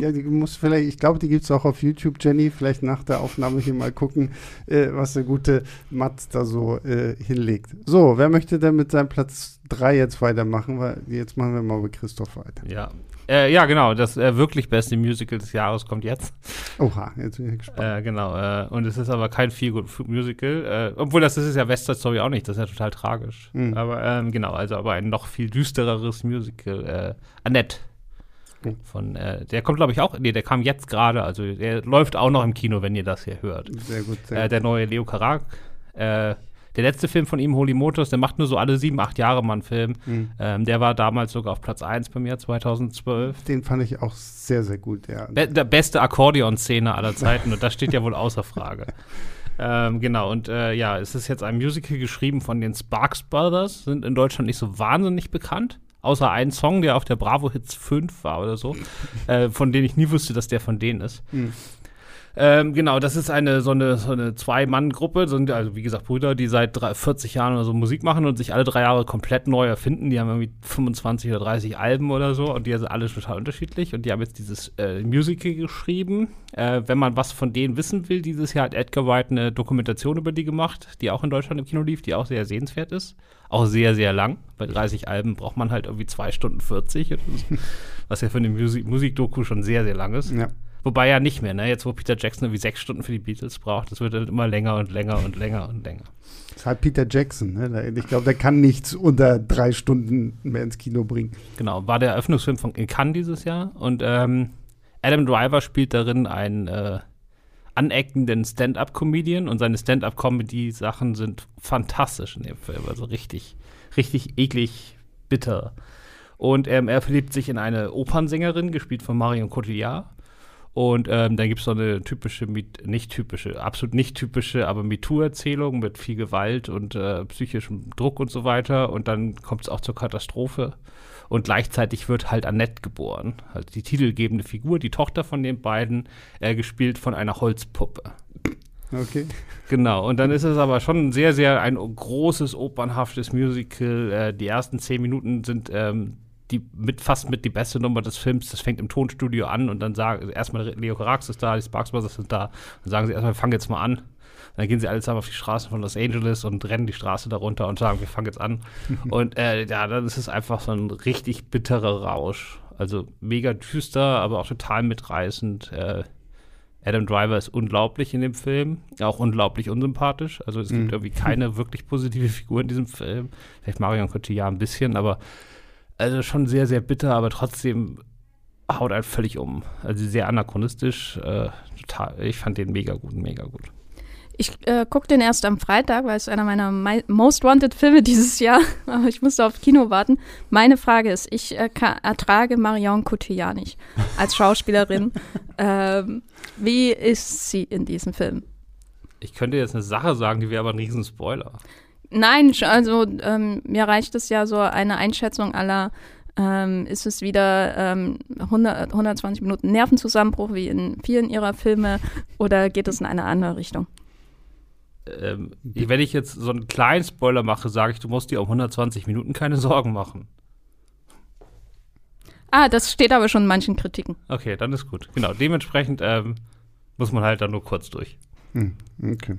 Ja, die muss vielleicht, ich glaube, die gibt es auch auf YouTube, Jenny. Vielleicht nach der Aufnahme hier mal gucken, äh, was der gute Mats da so äh, hinlegt. So, wer möchte denn mit seinem Platz 3 jetzt weitermachen? Weil jetzt machen wir mal mit Christoph weiter. Ja. Äh, ja, genau. Das äh, wirklich beste Musical des Jahres kommt jetzt. Oha, jetzt bin ich gespannt. Äh, genau. Äh, und es ist aber kein viel gut Musical. Obwohl, das ist ja West Side Story auch nicht. Das ist ja total tragisch. Mhm. Aber ähm, genau, also aber ein noch viel düstereres Musical. Äh, Annette. Oh. Von, äh, der kommt, glaube ich, auch. Nee, der kam jetzt gerade. Also der läuft auch noch im Kino, wenn ihr das hier hört. Sehr gut. Sehr der neue Leo Karak. Äh, der letzte Film von ihm, Holy Motors, der macht nur so alle sieben, acht Jahre mal einen Film. Mhm. Ähm, der war damals sogar auf Platz 1 bei mir, 2012. Den fand ich auch sehr, sehr gut, ja. Be der beste Akkordeon-Szene aller Zeiten und das steht ja wohl außer Frage. Ähm, genau, und äh, ja, es ist jetzt ein Musical geschrieben von den Sparks Brothers, sind in Deutschland nicht so wahnsinnig bekannt. Außer einen Song, der auf der Bravo Hits 5 war oder so, äh, von dem ich nie wusste, dass der von denen ist. Mhm. Ähm, genau, das ist eine so eine, so eine Zwei-Mann-Gruppe, sind also wie gesagt Brüder, die seit drei, 40 Jahren oder so Musik machen und sich alle drei Jahre komplett neu erfinden. Die haben irgendwie 25 oder 30 Alben oder so und die sind alle total unterschiedlich und die haben jetzt dieses äh, Musical geschrieben. Äh, wenn man was von denen wissen will, dieses Jahr hat Edgar White eine Dokumentation über die gemacht, die auch in Deutschland im Kino lief, die auch sehr sehenswert ist. Auch sehr, sehr lang. Bei 30 Alben braucht man halt irgendwie 2 Stunden 40, was ja für eine Musik Musikdoku schon sehr, sehr lang ist. Ja. Wobei ja nicht mehr, ne? Jetzt, wo Peter Jackson irgendwie sechs Stunden für die Beatles braucht, das wird dann immer länger und länger und länger und länger. Das ist halt Peter Jackson, ne? Ich glaube, der kann nichts unter drei Stunden mehr ins Kino bringen. Genau, war der Eröffnungsfilm von in Cannes dieses Jahr und ähm, Adam Driver spielt darin einen äh, aneckenden Stand-up-Comedian und seine Stand-up-Comedy-Sachen sind fantastisch in dem Film, also richtig, richtig eklig, bitter. Und ähm, er verliebt sich in eine Opernsängerin, gespielt von Marion Cotillard. Und ähm, dann gibt es so eine typische, nicht typische, absolut nicht typische, aber MeToo-Erzählung mit viel Gewalt und äh, psychischem Druck und so weiter. Und dann kommt es auch zur Katastrophe. Und gleichzeitig wird halt Annette geboren. Halt die titelgebende Figur, die Tochter von den beiden, äh, gespielt von einer Holzpuppe. Okay. Genau, und dann ist es aber schon sehr, sehr ein großes, opernhaftes Musical. Äh, die ersten zehn Minuten sind ähm, die mit fast mit die beste Nummer des Films. Das fängt im Tonstudio an und dann sagen erstmal Leo Carax ist da, die Sparks Brothers sind da. Dann sagen sie erstmal, wir fangen jetzt mal an. Dann gehen sie alle zusammen auf die Straßen von Los Angeles und rennen die Straße darunter und sagen, wir fangen jetzt an. und äh, ja, dann ist es einfach so ein richtig bitterer Rausch. Also mega düster, aber auch total mitreißend. Äh, Adam Driver ist unglaublich in dem Film, auch unglaublich unsympathisch. Also es mhm. gibt irgendwie keine wirklich positive Figur in diesem Film. Vielleicht Marion Cotillard ein bisschen, aber also schon sehr, sehr bitter, aber trotzdem haut einen völlig um. Also sehr anachronistisch. Äh, total, ich fand den mega gut, mega gut. Ich äh, gucke den erst am Freitag, weil es einer meiner Most Wanted Filme dieses Jahr, aber ich musste auf Kino warten. Meine Frage ist, ich äh, kann, ertrage Marion Cotillard nicht als Schauspielerin. ähm, wie ist sie in diesem Film? Ich könnte jetzt eine Sache sagen, die wäre aber ein Riesenspoiler. Nein, also ähm, mir reicht es ja so eine Einschätzung aller, ähm, ist es wieder ähm, 100, 120 Minuten Nervenzusammenbruch wie in vielen ihrer Filme oder geht es in eine andere Richtung? Ähm, wenn ich jetzt so einen kleinen Spoiler mache, sage ich, du musst dir um 120 Minuten keine Sorgen machen. Ah, das steht aber schon in manchen Kritiken. Okay, dann ist gut. Genau, dementsprechend ähm, muss man halt dann nur kurz durch. Hm, okay.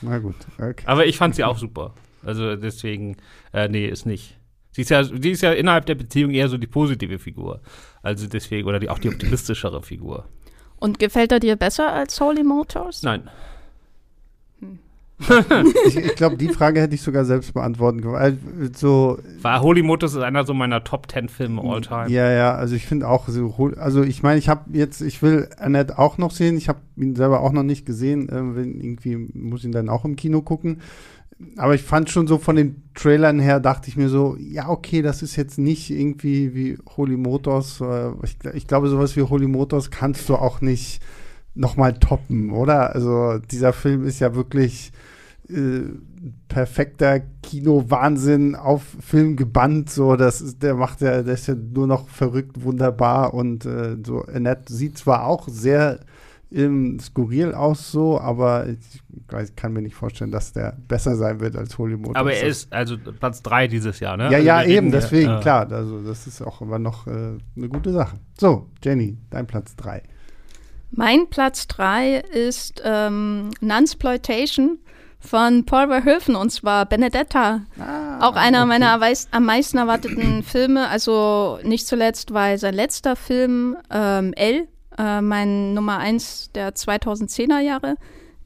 Na gut. Okay. Aber ich fand sie auch super. Also deswegen, äh, nee, ist nicht. Sie ist, ja, sie ist ja innerhalb der Beziehung eher so die positive Figur. Also deswegen, oder die, auch die optimistischere Figur. Und gefällt er dir besser als Holy Motors? Nein. Hm. ich, ich glaube, die Frage hätte ich sogar selbst beantworten können. So, War Holy Motors ist einer so meiner Top Ten Filme all time. Ja, ja, also ich finde auch so, also ich meine, ich habe jetzt, ich will Annette auch noch sehen. Ich habe ihn selber auch noch nicht gesehen. Äh, irgendwie muss ihn dann auch im Kino gucken aber ich fand schon so von den Trailern her, dachte ich mir so, ja, okay, das ist jetzt nicht irgendwie wie Holy Motors. Äh, ich, ich glaube, sowas wie Holy Motors kannst du auch nicht nochmal toppen, oder? Also dieser Film ist ja wirklich äh, perfekter Kino-Wahnsinn auf Film gebannt. So, das ist, der macht ja, der ist ja nur noch verrückt, wunderbar und äh, so. Annette sieht zwar auch sehr ähm, skurril aus so, aber ich weiß, kann mir nicht vorstellen, dass der besser sein wird als Holy Motors. Aber er ist also Platz 3 dieses Jahr, ne? Ja, also ja, eben, deswegen, ja. klar. Also das ist auch immer noch äh, eine gute Sache. So, Jenny, dein Platz 3. Mein Platz 3 ist ähm, Nunsploitation von Paul Verhoeven und zwar Benedetta. Ah. auch einer okay. meiner am meisten erwarteten Filme. Also nicht zuletzt, weil sein letzter Film ähm, L, äh, mein Nummer 1 der 2010er Jahre,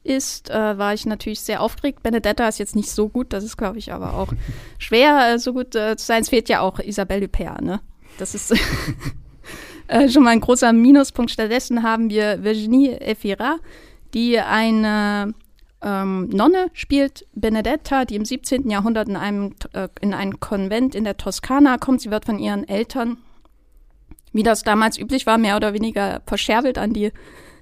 ist, äh, war ich natürlich sehr aufgeregt. Benedetta ist jetzt nicht so gut, das ist, glaube ich, aber auch schwer, äh, so gut äh, zu sein. Es fehlt ja auch Isabelle Huppert, ne? Das ist äh, schon mal ein großer Minuspunkt. Stattdessen haben wir Virginie Efira, die eine ähm, Nonne spielt, Benedetta, die im 17. Jahrhundert in einem, äh, in einen Konvent in der Toskana kommt. Sie wird von ihren Eltern, wie das damals üblich war, mehr oder weniger verscherbelt an die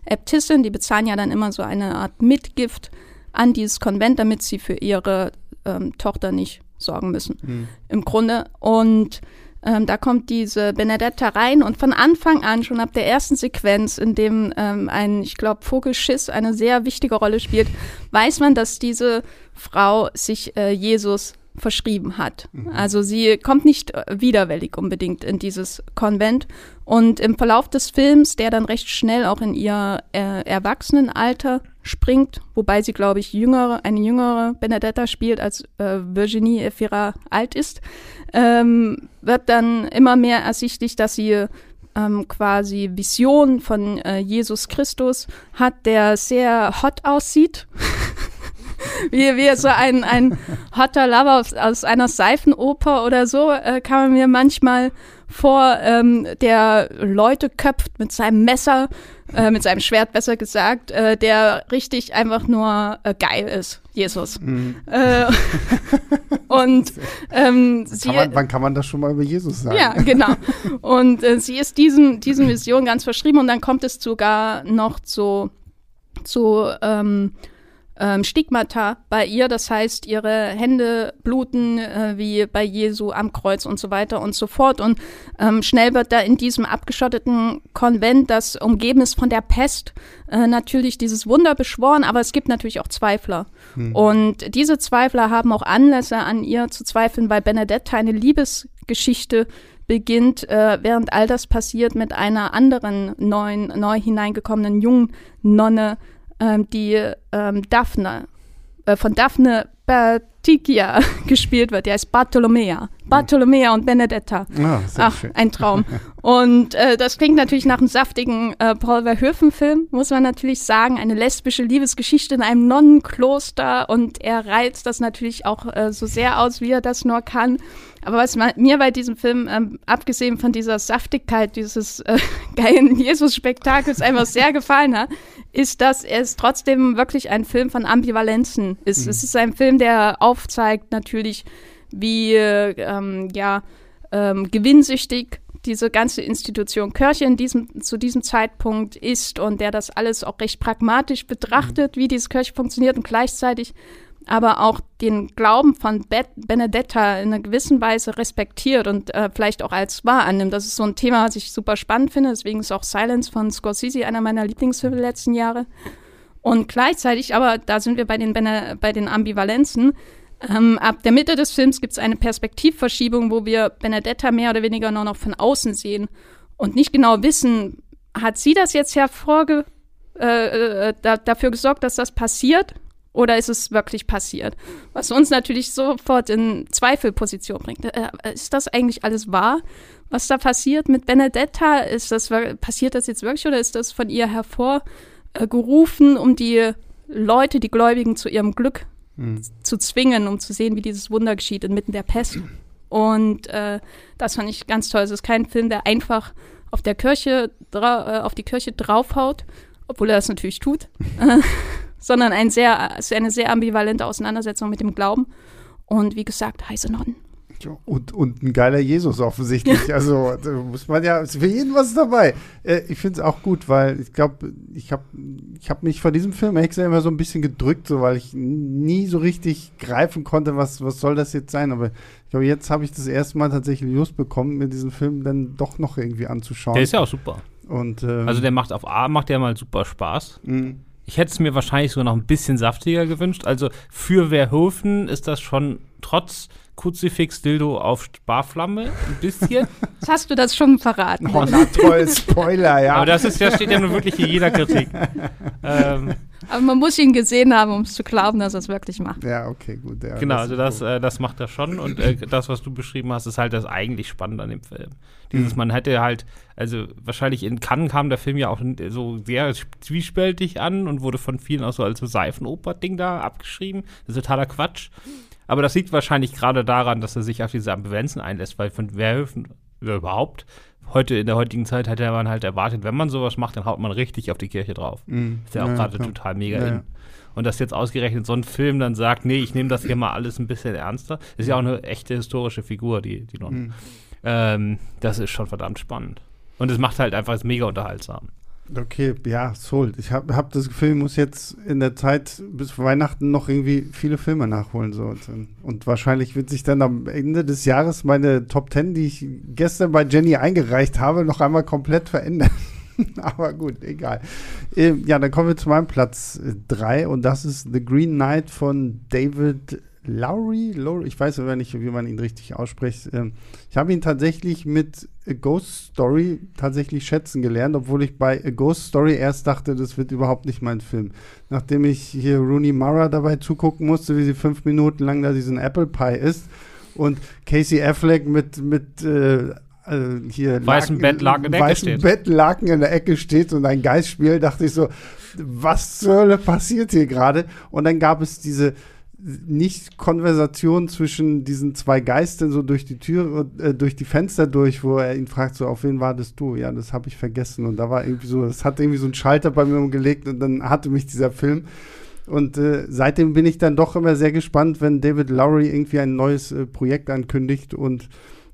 Äbtissin, die bezahlen ja dann immer so eine Art Mitgift an dieses Konvent, damit sie für ihre ähm, Tochter nicht sorgen müssen. Mhm. Im Grunde. Und ähm, da kommt diese Benedetta rein und von Anfang an, schon ab der ersten Sequenz, in dem ähm, ein, ich glaube, Vogelschiss eine sehr wichtige Rolle spielt, weiß man, dass diese Frau sich äh, Jesus verschrieben hat. Mhm. Also sie kommt nicht äh, widerwillig unbedingt in dieses Konvent. Und im Verlauf des Films, der dann recht schnell auch in ihr äh, Erwachsenenalter springt, wobei sie, glaube ich, jüngere, eine jüngere Benedetta spielt, als äh, Virginie Efira alt ist, ähm, wird dann immer mehr ersichtlich, dass sie ähm, quasi Vision von äh, Jesus Christus hat, der sehr hot aussieht. wie, wie so ein, ein hotter Lover aus, aus einer Seifenoper oder so, äh, kann man mir manchmal vor, ähm, der Leute köpft mit seinem Messer, äh, mit seinem Schwert besser gesagt, äh, der richtig einfach nur äh, geil ist, Jesus. Mhm. Äh, und ähm, sie, kann man, wann kann man das schon mal über Jesus sagen? Ja, genau. Und äh, sie ist diesen, diesen Visionen ganz verschrieben und dann kommt es sogar noch zu, zu ähm, ähm, Stigmata bei ihr, das heißt, ihre Hände bluten äh, wie bei Jesu am Kreuz und so weiter und so fort. Und ähm, schnell wird da in diesem abgeschotteten Konvent, das umgeben ist von der Pest, äh, natürlich dieses Wunder beschworen, aber es gibt natürlich auch Zweifler. Hm. Und diese Zweifler haben auch Anlässe an ihr zu zweifeln, weil Benedetta eine Liebesgeschichte beginnt, äh, während all das passiert mit einer anderen neuen, neu hineingekommenen jungen Nonne, ähm, die ähm, Daphne, äh, von Daphne Batikia gespielt wird. Die heißt Bartolomea. Bartolomea und Benedetta. Ah, Ach, schön. ein Traum. und äh, das klingt natürlich nach einem saftigen äh, Paul Verhoeven-Film, muss man natürlich sagen. Eine lesbische Liebesgeschichte in einem Nonnenkloster und er reizt das natürlich auch äh, so sehr aus, wie er das nur kann. Aber was mir bei diesem Film, ähm, abgesehen von dieser Saftigkeit dieses äh, geilen Jesus-Spektakels einfach sehr gefallen hat, ist, dass es trotzdem wirklich ein Film von Ambivalenzen ist. Mhm. Es ist ein Film, der aufzeigt natürlich, wie ähm, ja, ähm, gewinnsüchtig diese ganze Institution Kirche in diesem, zu diesem Zeitpunkt ist und der das alles auch recht pragmatisch betrachtet, mhm. wie diese Kirche funktioniert und gleichzeitig aber auch den Glauben von Bet Benedetta in einer gewissen Weise respektiert und äh, vielleicht auch als wahr annimmt. Das ist so ein Thema, was ich super spannend finde. Deswegen ist auch Silence von Scorsese einer meiner Lieblingsfilme letzten Jahre. Und gleichzeitig, aber da sind wir bei den, Bene bei den Ambivalenzen, ähm, ab der Mitte des Films gibt es eine Perspektivverschiebung, wo wir Benedetta mehr oder weniger nur noch von außen sehen und nicht genau wissen, hat sie das jetzt hervorge äh, äh, da, dafür gesorgt, dass das passiert? Oder ist es wirklich passiert? Was uns natürlich sofort in Zweifelposition bringt. Äh, ist das eigentlich alles wahr, was da passiert mit Benedetta? Ist das, passiert das jetzt wirklich oder ist das von ihr hervorgerufen, um die Leute, die Gläubigen zu ihrem Glück mhm. zu zwingen, um zu sehen, wie dieses Wunder geschieht inmitten der Pest? Und äh, das fand ich ganz toll. Es ist kein Film, der einfach auf der Kirche, äh, auf die Kirche draufhaut, obwohl er das natürlich tut. sondern ein sehr, eine sehr ambivalente Auseinandersetzung mit dem Glauben. Und wie gesagt, heiße Nonnen. Und, und ein geiler Jesus offensichtlich. Also da muss man ja, ist für jeden was dabei. Äh, ich finde es auch gut, weil ich glaube, ich habe ich hab mich von diesem Film ehrlich immer so ein bisschen gedrückt, so weil ich nie so richtig greifen konnte, was, was soll das jetzt sein. Aber ich glaube, jetzt habe ich das erste Mal tatsächlich Lust bekommen, mir diesen Film dann doch noch irgendwie anzuschauen. Der ist ja auch super. Und, ähm, also der macht auf A macht der mal super Spaß. Mhm. Ich hätte es mir wahrscheinlich sogar noch ein bisschen saftiger gewünscht. Also für Verhoeven ist das schon trotz Kruzifix-Dildo auf Sparflamme, ein bisschen. Jetzt hast du das schon verraten. Oh, na toll, Spoiler, ja. Aber das, ist, das steht ja nun wirklich in jeder Kritik. ähm, aber man muss ihn gesehen haben, um es zu glauben, dass er es wirklich macht. Ja, okay, gut. Ja, genau, also das, äh, das macht er schon. Und äh, das, was du beschrieben hast, ist halt das eigentlich Spannende an dem Film. Dieses, mhm. man hätte halt, also wahrscheinlich in Cannes kam der Film ja auch so sehr zwiespältig an und wurde von vielen auch so als so Seifenoper-Ding da abgeschrieben. Das ist totaler Quatsch. Aber das liegt wahrscheinlich gerade daran, dass er sich auf diese Ambivalenzen einlässt, weil von Werhöfen überhaupt heute in der heutigen Zeit hätte man halt erwartet, wenn man sowas macht, dann haut man richtig auf die Kirche drauf. Mm, ist ja auch ja, gerade total mega ja, in. Und dass jetzt ausgerechnet so ein Film dann sagt, nee, ich nehme das hier mal alles ein bisschen ernster, ist ja auch eine echte historische Figur, die, die Nonne. Mm. Ähm, das ist schon verdammt spannend. Und es macht halt einfach mega unterhaltsam. Okay, ja, sold. Ich habe hab das Gefühl, ich muss jetzt in der Zeit bis Weihnachten noch irgendwie viele Filme nachholen. So. Und, und wahrscheinlich wird sich dann am Ende des Jahres meine Top 10, die ich gestern bei Jenny eingereicht habe, noch einmal komplett verändern. Aber gut, egal. Ähm, ja, dann kommen wir zu meinem Platz 3 äh, und das ist The Green Knight von David Lowry, Lowry, ich weiß aber nicht, wie man ihn richtig ausspricht. Ähm, ich habe ihn tatsächlich mit A Ghost Story tatsächlich schätzen gelernt, obwohl ich bei A Ghost Story erst dachte, das wird überhaupt nicht mein Film. Nachdem ich hier Rooney Mara dabei zugucken musste, wie sie fünf Minuten lang da diesen Apple Pie isst und Casey Affleck mit, mit äh, äh hier weißen Bettlaken in der Ecke steht. Bettlaken in der Ecke steht und ein Geist spielt, dachte ich so, was zur Hölle passiert hier gerade? Und dann gab es diese nicht Konversation zwischen diesen zwei Geistern so durch die Tür, äh, durch die Fenster durch, wo er ihn fragt, so, auf wen wartest du? Ja, das habe ich vergessen. Und da war irgendwie so, das hat irgendwie so einen Schalter bei mir umgelegt und dann hatte mich dieser Film. Und äh, seitdem bin ich dann doch immer sehr gespannt, wenn David Lowry irgendwie ein neues äh, Projekt ankündigt und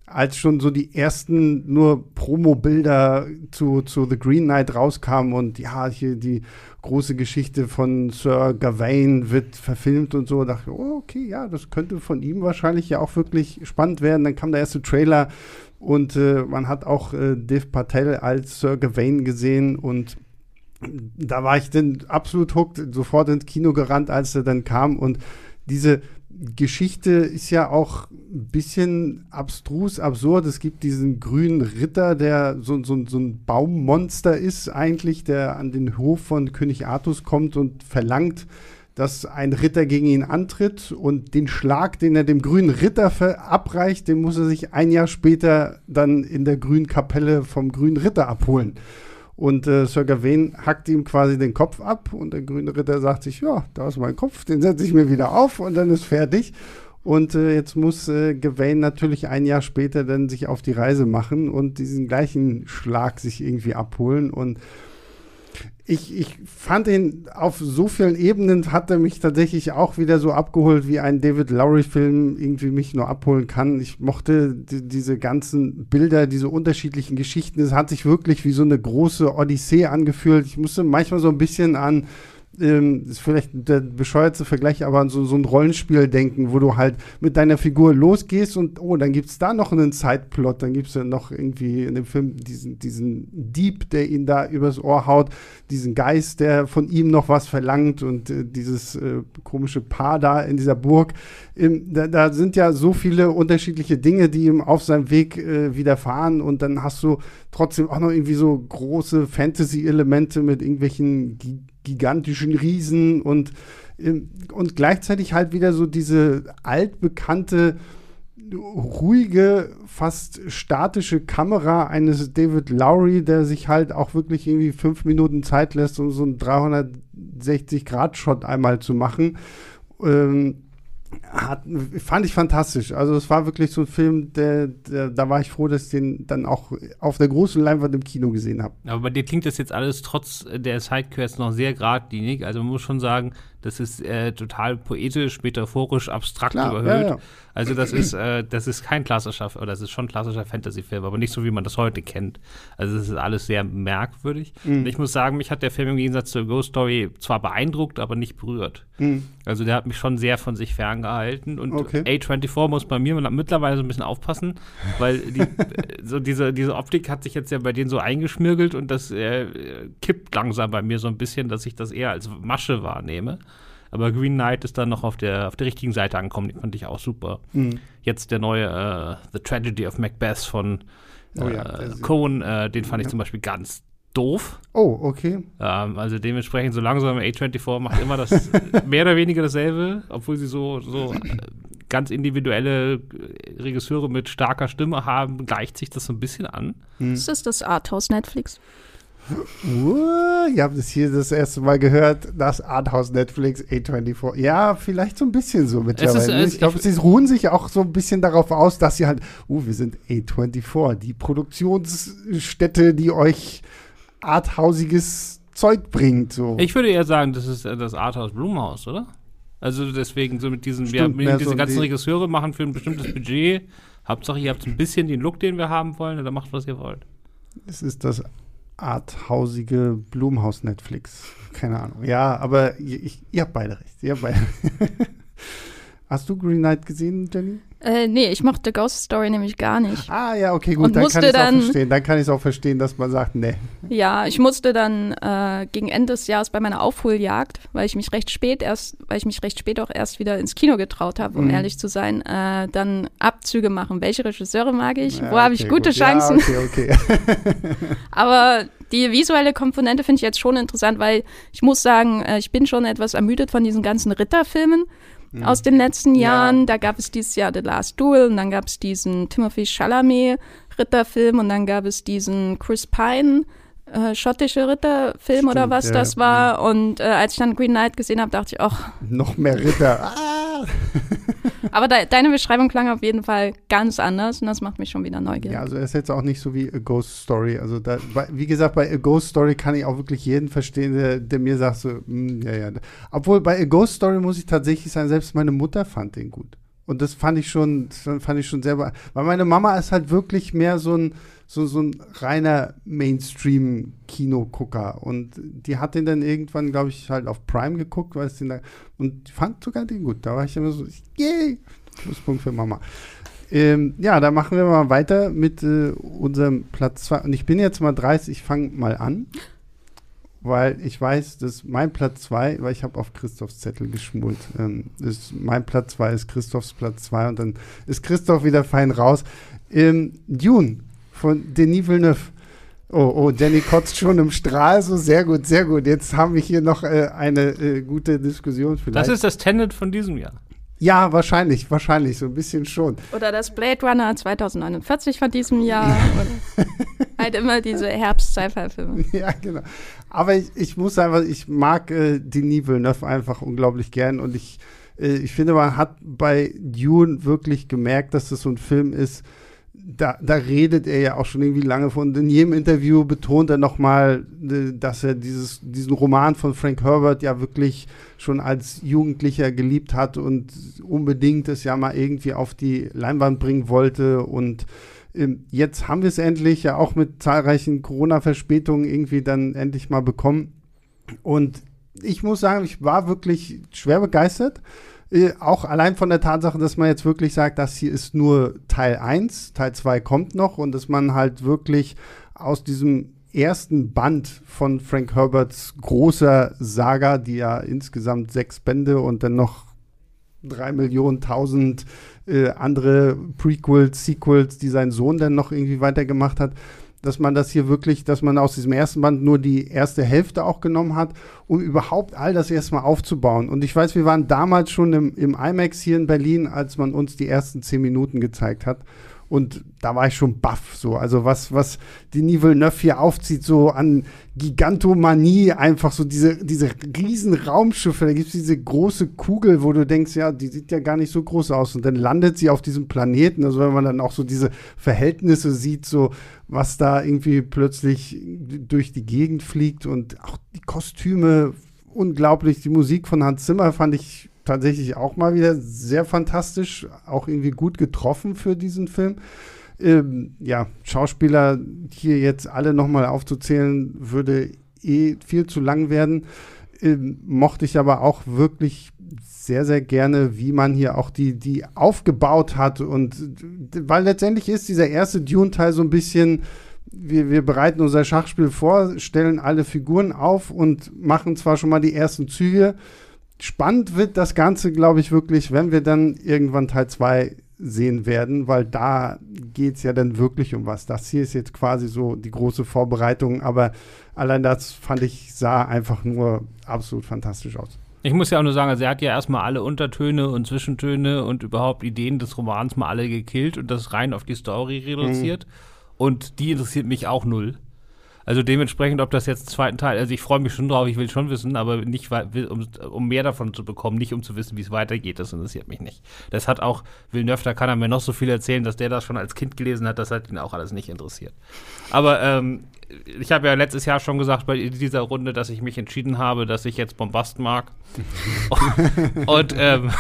als schon so die ersten nur Promo-Bilder zu, zu The Green Knight rauskamen und ja, hier die große Geschichte von Sir Gawain wird verfilmt und so, dachte oh, okay, ja, das könnte von ihm wahrscheinlich ja auch wirklich spannend werden. Dann kam der erste Trailer und äh, man hat auch äh, Dev Patel als Sir Gawain gesehen und da war ich dann absolut hooked, sofort ins Kino gerannt, als er dann kam und diese Geschichte ist ja auch ein bisschen abstrus, absurd. Es gibt diesen grünen Ritter, der so, so, so ein Baummonster ist eigentlich, der an den Hof von König Artus kommt und verlangt, dass ein Ritter gegen ihn antritt und den Schlag, den er dem grünen Ritter verabreicht, den muss er sich ein Jahr später dann in der grünen Kapelle vom grünen Ritter abholen. Und äh, Sir Gawain hackt ihm quasi den Kopf ab und der grüne Ritter sagt sich, ja, da ist mein Kopf, den setze ich mir wieder auf und dann ist fertig. Und äh, jetzt muss äh, Gawain natürlich ein Jahr später dann sich auf die Reise machen und diesen gleichen Schlag sich irgendwie abholen. Und ich, ich fand ihn auf so vielen Ebenen, hat er mich tatsächlich auch wieder so abgeholt, wie ein David Lowry-Film irgendwie mich nur abholen kann. Ich mochte die, diese ganzen Bilder, diese unterschiedlichen Geschichten. Es hat sich wirklich wie so eine große Odyssee angefühlt. Ich musste manchmal so ein bisschen an ähm, ist vielleicht der bescheuerte Vergleich, aber an so, so ein Rollenspiel denken, wo du halt mit deiner Figur losgehst und oh, dann gibt es da noch einen Zeitplot, dann gibt es ja noch irgendwie in dem Film diesen, diesen Dieb, der ihn da übers Ohr haut, diesen Geist, der von ihm noch was verlangt und äh, dieses äh, komische Paar da in dieser Burg. Ähm, da, da, sind ja so viele unterschiedliche Dinge, die ihm auf seinem Weg äh, widerfahren und dann hast du trotzdem auch noch irgendwie so große Fantasy-Elemente mit irgendwelchen gigantischen Riesen und, ähm, und gleichzeitig halt wieder so diese altbekannte, ruhige, fast statische Kamera eines David Lowry, der sich halt auch wirklich irgendwie fünf Minuten Zeit lässt, um so einen 360-Grad-Shot einmal zu machen. Ähm, hat, fand ich fantastisch. Also es war wirklich so ein Film, der, der, da war ich froh, dass ich den dann auch auf der großen Leinwand im Kino gesehen habe. Aber bei dir klingt das jetzt alles trotz der Sidequests noch sehr geradlinig. Also man muss schon sagen, das ist äh, total poetisch, metaphorisch, abstrakt Klar, überhöht. Ja, ja. Also das ist, äh, das ist kein klassischer, oder das ist schon klassischer Fantasy-Film, aber nicht so, wie man das heute kennt. Also das ist alles sehr merkwürdig. Mhm. Und ich muss sagen, mich hat der Film im Gegensatz zur Ghost Story zwar beeindruckt, aber nicht berührt. Mhm. Also der hat mich schon sehr von sich ferngehalten. Und okay. A24 muss bei mir mittlerweile so ein bisschen aufpassen, weil die, so diese, diese Optik hat sich jetzt ja bei denen so eingeschmirgelt und das äh, kippt langsam bei mir so ein bisschen, dass ich das eher als Masche wahrnehme. Aber Green Knight ist dann noch auf der, auf der richtigen Seite angekommen, die fand ich auch super. Mhm. Jetzt der neue äh, The Tragedy of Macbeth von oh, ja, äh, Cohen, äh, den fand ja. ich zum Beispiel ganz doof. Oh, okay. Ähm, also dementsprechend so langsam A24 macht immer das mehr oder weniger dasselbe, obwohl sie so, so äh, ganz individuelle Regisseure mit starker Stimme haben, gleicht sich das so ein bisschen an. Hm. Ist das das Arthouse Netflix? Uh, ihr habt es hier das erste Mal gehört, das Arthouse Netflix A24. Ja, vielleicht so ein bisschen so mittlerweile. Ist, ich glaube, sie ruhen sich auch so ein bisschen darauf aus, dass sie halt, uh, wir sind A24, die Produktionsstätte, die euch arthausiges Zeug bringt. So. Ich würde eher sagen, das ist das Arthouse Blumhaus, oder? Also deswegen so mit diesen, Stimmt, wir, diese so ganzen die Regisseure machen für ein bestimmtes Budget. Hauptsache, ihr habt ein bisschen den Look, den wir haben wollen, oder macht, was ihr wollt. Es ist das arthausige Blumhaus Netflix. Keine Ahnung. Ja, aber ihr, ich, ihr habt beide recht. Ihr habt beide. Hast du Green Knight gesehen, Jenny? Äh, nee, ich mochte Ghost Story nämlich gar nicht. Ah, ja, okay, gut, und dann kann ich es auch verstehen. Dann kann ich es auch verstehen, dass man sagt, nee. Ja, ich musste dann äh, gegen Ende des Jahres bei meiner Aufholjagd, weil ich mich recht spät erst, weil ich mich recht spät auch erst wieder ins Kino getraut habe, um mhm. ehrlich zu sein, äh, dann Abzüge machen. Welche Regisseure mag ich? Ja, Wo habe ich gute gut. Chancen? Ja, okay, okay. Aber die visuelle Komponente finde ich jetzt schon interessant, weil ich muss sagen, äh, ich bin schon etwas ermüdet von diesen ganzen Ritterfilmen mhm. aus den letzten Jahren. Ja. Da gab es dieses Jahr The Last Duel und dann gab es diesen Timothy Chalamet Ritterfilm und dann gab es diesen Chris Pine äh, schottische Ritterfilm Stimmt, oder was ja, das war. Ja. Und äh, als ich dann Green Knight gesehen habe, dachte ich, ach. Noch mehr Ritter. Ah. Aber de deine Beschreibung klang auf jeden Fall ganz anders und das macht mich schon wieder neugierig. Ja, also er ist jetzt auch nicht so wie A Ghost Story. Also da, wie gesagt, bei A Ghost Story kann ich auch wirklich jeden verstehen, der, der mir sagt so, mh, hm, ja, ja. Obwohl bei A Ghost Story muss ich tatsächlich sagen, selbst meine Mutter fand den gut. Und das fand ich schon, fand ich schon selber, weil meine Mama ist halt wirklich mehr so ein, so, so ein reiner Mainstream-Kinogucker. Und die hat den dann irgendwann, glaube ich, halt auf Prime geguckt, weil es den da, und fand sogar den gut. Da war ich immer so, yay, Pluspunkt für Mama. Ähm, ja, da machen wir mal weiter mit äh, unserem Platz 2. Und ich bin jetzt mal 30, ich fange mal an, weil ich weiß, dass mein Platz 2, weil ich habe auf Christophs Zettel geschmult, ähm, ist, mein Platz 2 ist Christophs Platz 2 und dann ist Christoph wieder fein raus. Ähm, Dune von Denis Villeneuve. Oh, oh, Jenny kotzt schon im Strahl, so sehr gut, sehr gut. Jetzt haben wir hier noch äh, eine äh, gute Diskussion vielleicht. Das ist das Tenet von diesem Jahr. Ja, wahrscheinlich, wahrscheinlich, so ein bisschen schon. Oder das Blade Runner 2049 von diesem Jahr. halt immer diese Herbst-Sci-Fi-Filme. Ja, genau. Aber ich, ich muss einfach, ich mag äh, Denis Villeneuve einfach unglaublich gern und ich, äh, ich finde, man hat bei Dune wirklich gemerkt, dass das so ein Film ist, da, da redet er ja auch schon irgendwie lange von. In jedem Interview betont er nochmal, äh, dass er dieses, diesen Roman von Frank Herbert ja wirklich schon als Jugendlicher geliebt hat und unbedingt es ja mal irgendwie auf die Leinwand bringen wollte. Und ähm, jetzt haben wir es endlich ja auch mit zahlreichen Corona-Verspätungen irgendwie dann endlich mal bekommen. Und ich muss sagen, ich war wirklich schwer begeistert. Äh, auch allein von der Tatsache, dass man jetzt wirklich sagt, das hier ist nur Teil 1, Teil 2 kommt noch und dass man halt wirklich aus diesem ersten Band von Frank Herberts großer Saga, die ja insgesamt sechs Bände und dann noch drei Millionen tausend äh, andere Prequels, Sequels, die sein Sohn dann noch irgendwie weitergemacht hat, dass man das hier wirklich, dass man aus diesem ersten Band nur die erste Hälfte auch genommen hat, um überhaupt all das erstmal aufzubauen. Und ich weiß, wir waren damals schon im, im IMAX hier in Berlin, als man uns die ersten zehn Minuten gezeigt hat. Und da war ich schon baff, so. Also was, was die Villeneuve hier aufzieht, so an Gigantomanie, einfach so diese, diese riesen Raumschiffe. Da gibt es diese große Kugel, wo du denkst, ja, die sieht ja gar nicht so groß aus. Und dann landet sie auf diesem Planeten. Also wenn man dann auch so diese Verhältnisse sieht, so was da irgendwie plötzlich durch die Gegend fliegt und auch die Kostüme, unglaublich. Die Musik von Hans Zimmer fand ich tatsächlich auch mal wieder sehr fantastisch, auch irgendwie gut getroffen für diesen Film. Ähm, ja, Schauspieler hier jetzt alle nochmal aufzuzählen, würde eh viel zu lang werden. Ähm, mochte ich aber auch wirklich sehr, sehr gerne, wie man hier auch die, die aufgebaut hat. Und weil letztendlich ist dieser erste Dune-Teil so ein bisschen, wir, wir bereiten unser Schachspiel vor, stellen alle Figuren auf und machen zwar schon mal die ersten Züge, spannend wird das Ganze, glaube ich, wirklich, wenn wir dann irgendwann Teil 2 sehen werden, weil da geht es ja dann wirklich um was. Das hier ist jetzt quasi so die große Vorbereitung, aber allein das fand ich, sah einfach nur absolut fantastisch aus. Ich muss ja auch nur sagen, also er hat ja erstmal alle Untertöne und Zwischentöne und überhaupt Ideen des Romans mal alle gekillt und das rein auf die Story reduziert. Mhm. Und die interessiert mich auch null. Also dementsprechend, ob das jetzt einen zweiten Teil, also ich freue mich schon drauf, ich will schon wissen, aber nicht, um, um mehr davon zu bekommen, nicht um zu wissen, wie es weitergeht, das interessiert mich nicht. Das hat auch Villeneuve, da kann er mir noch so viel erzählen, dass der das schon als Kind gelesen hat, das hat ihn auch alles nicht interessiert. Aber ähm, ich habe ja letztes Jahr schon gesagt bei dieser Runde, dass ich mich entschieden habe, dass ich jetzt Bombast mag. und ähm,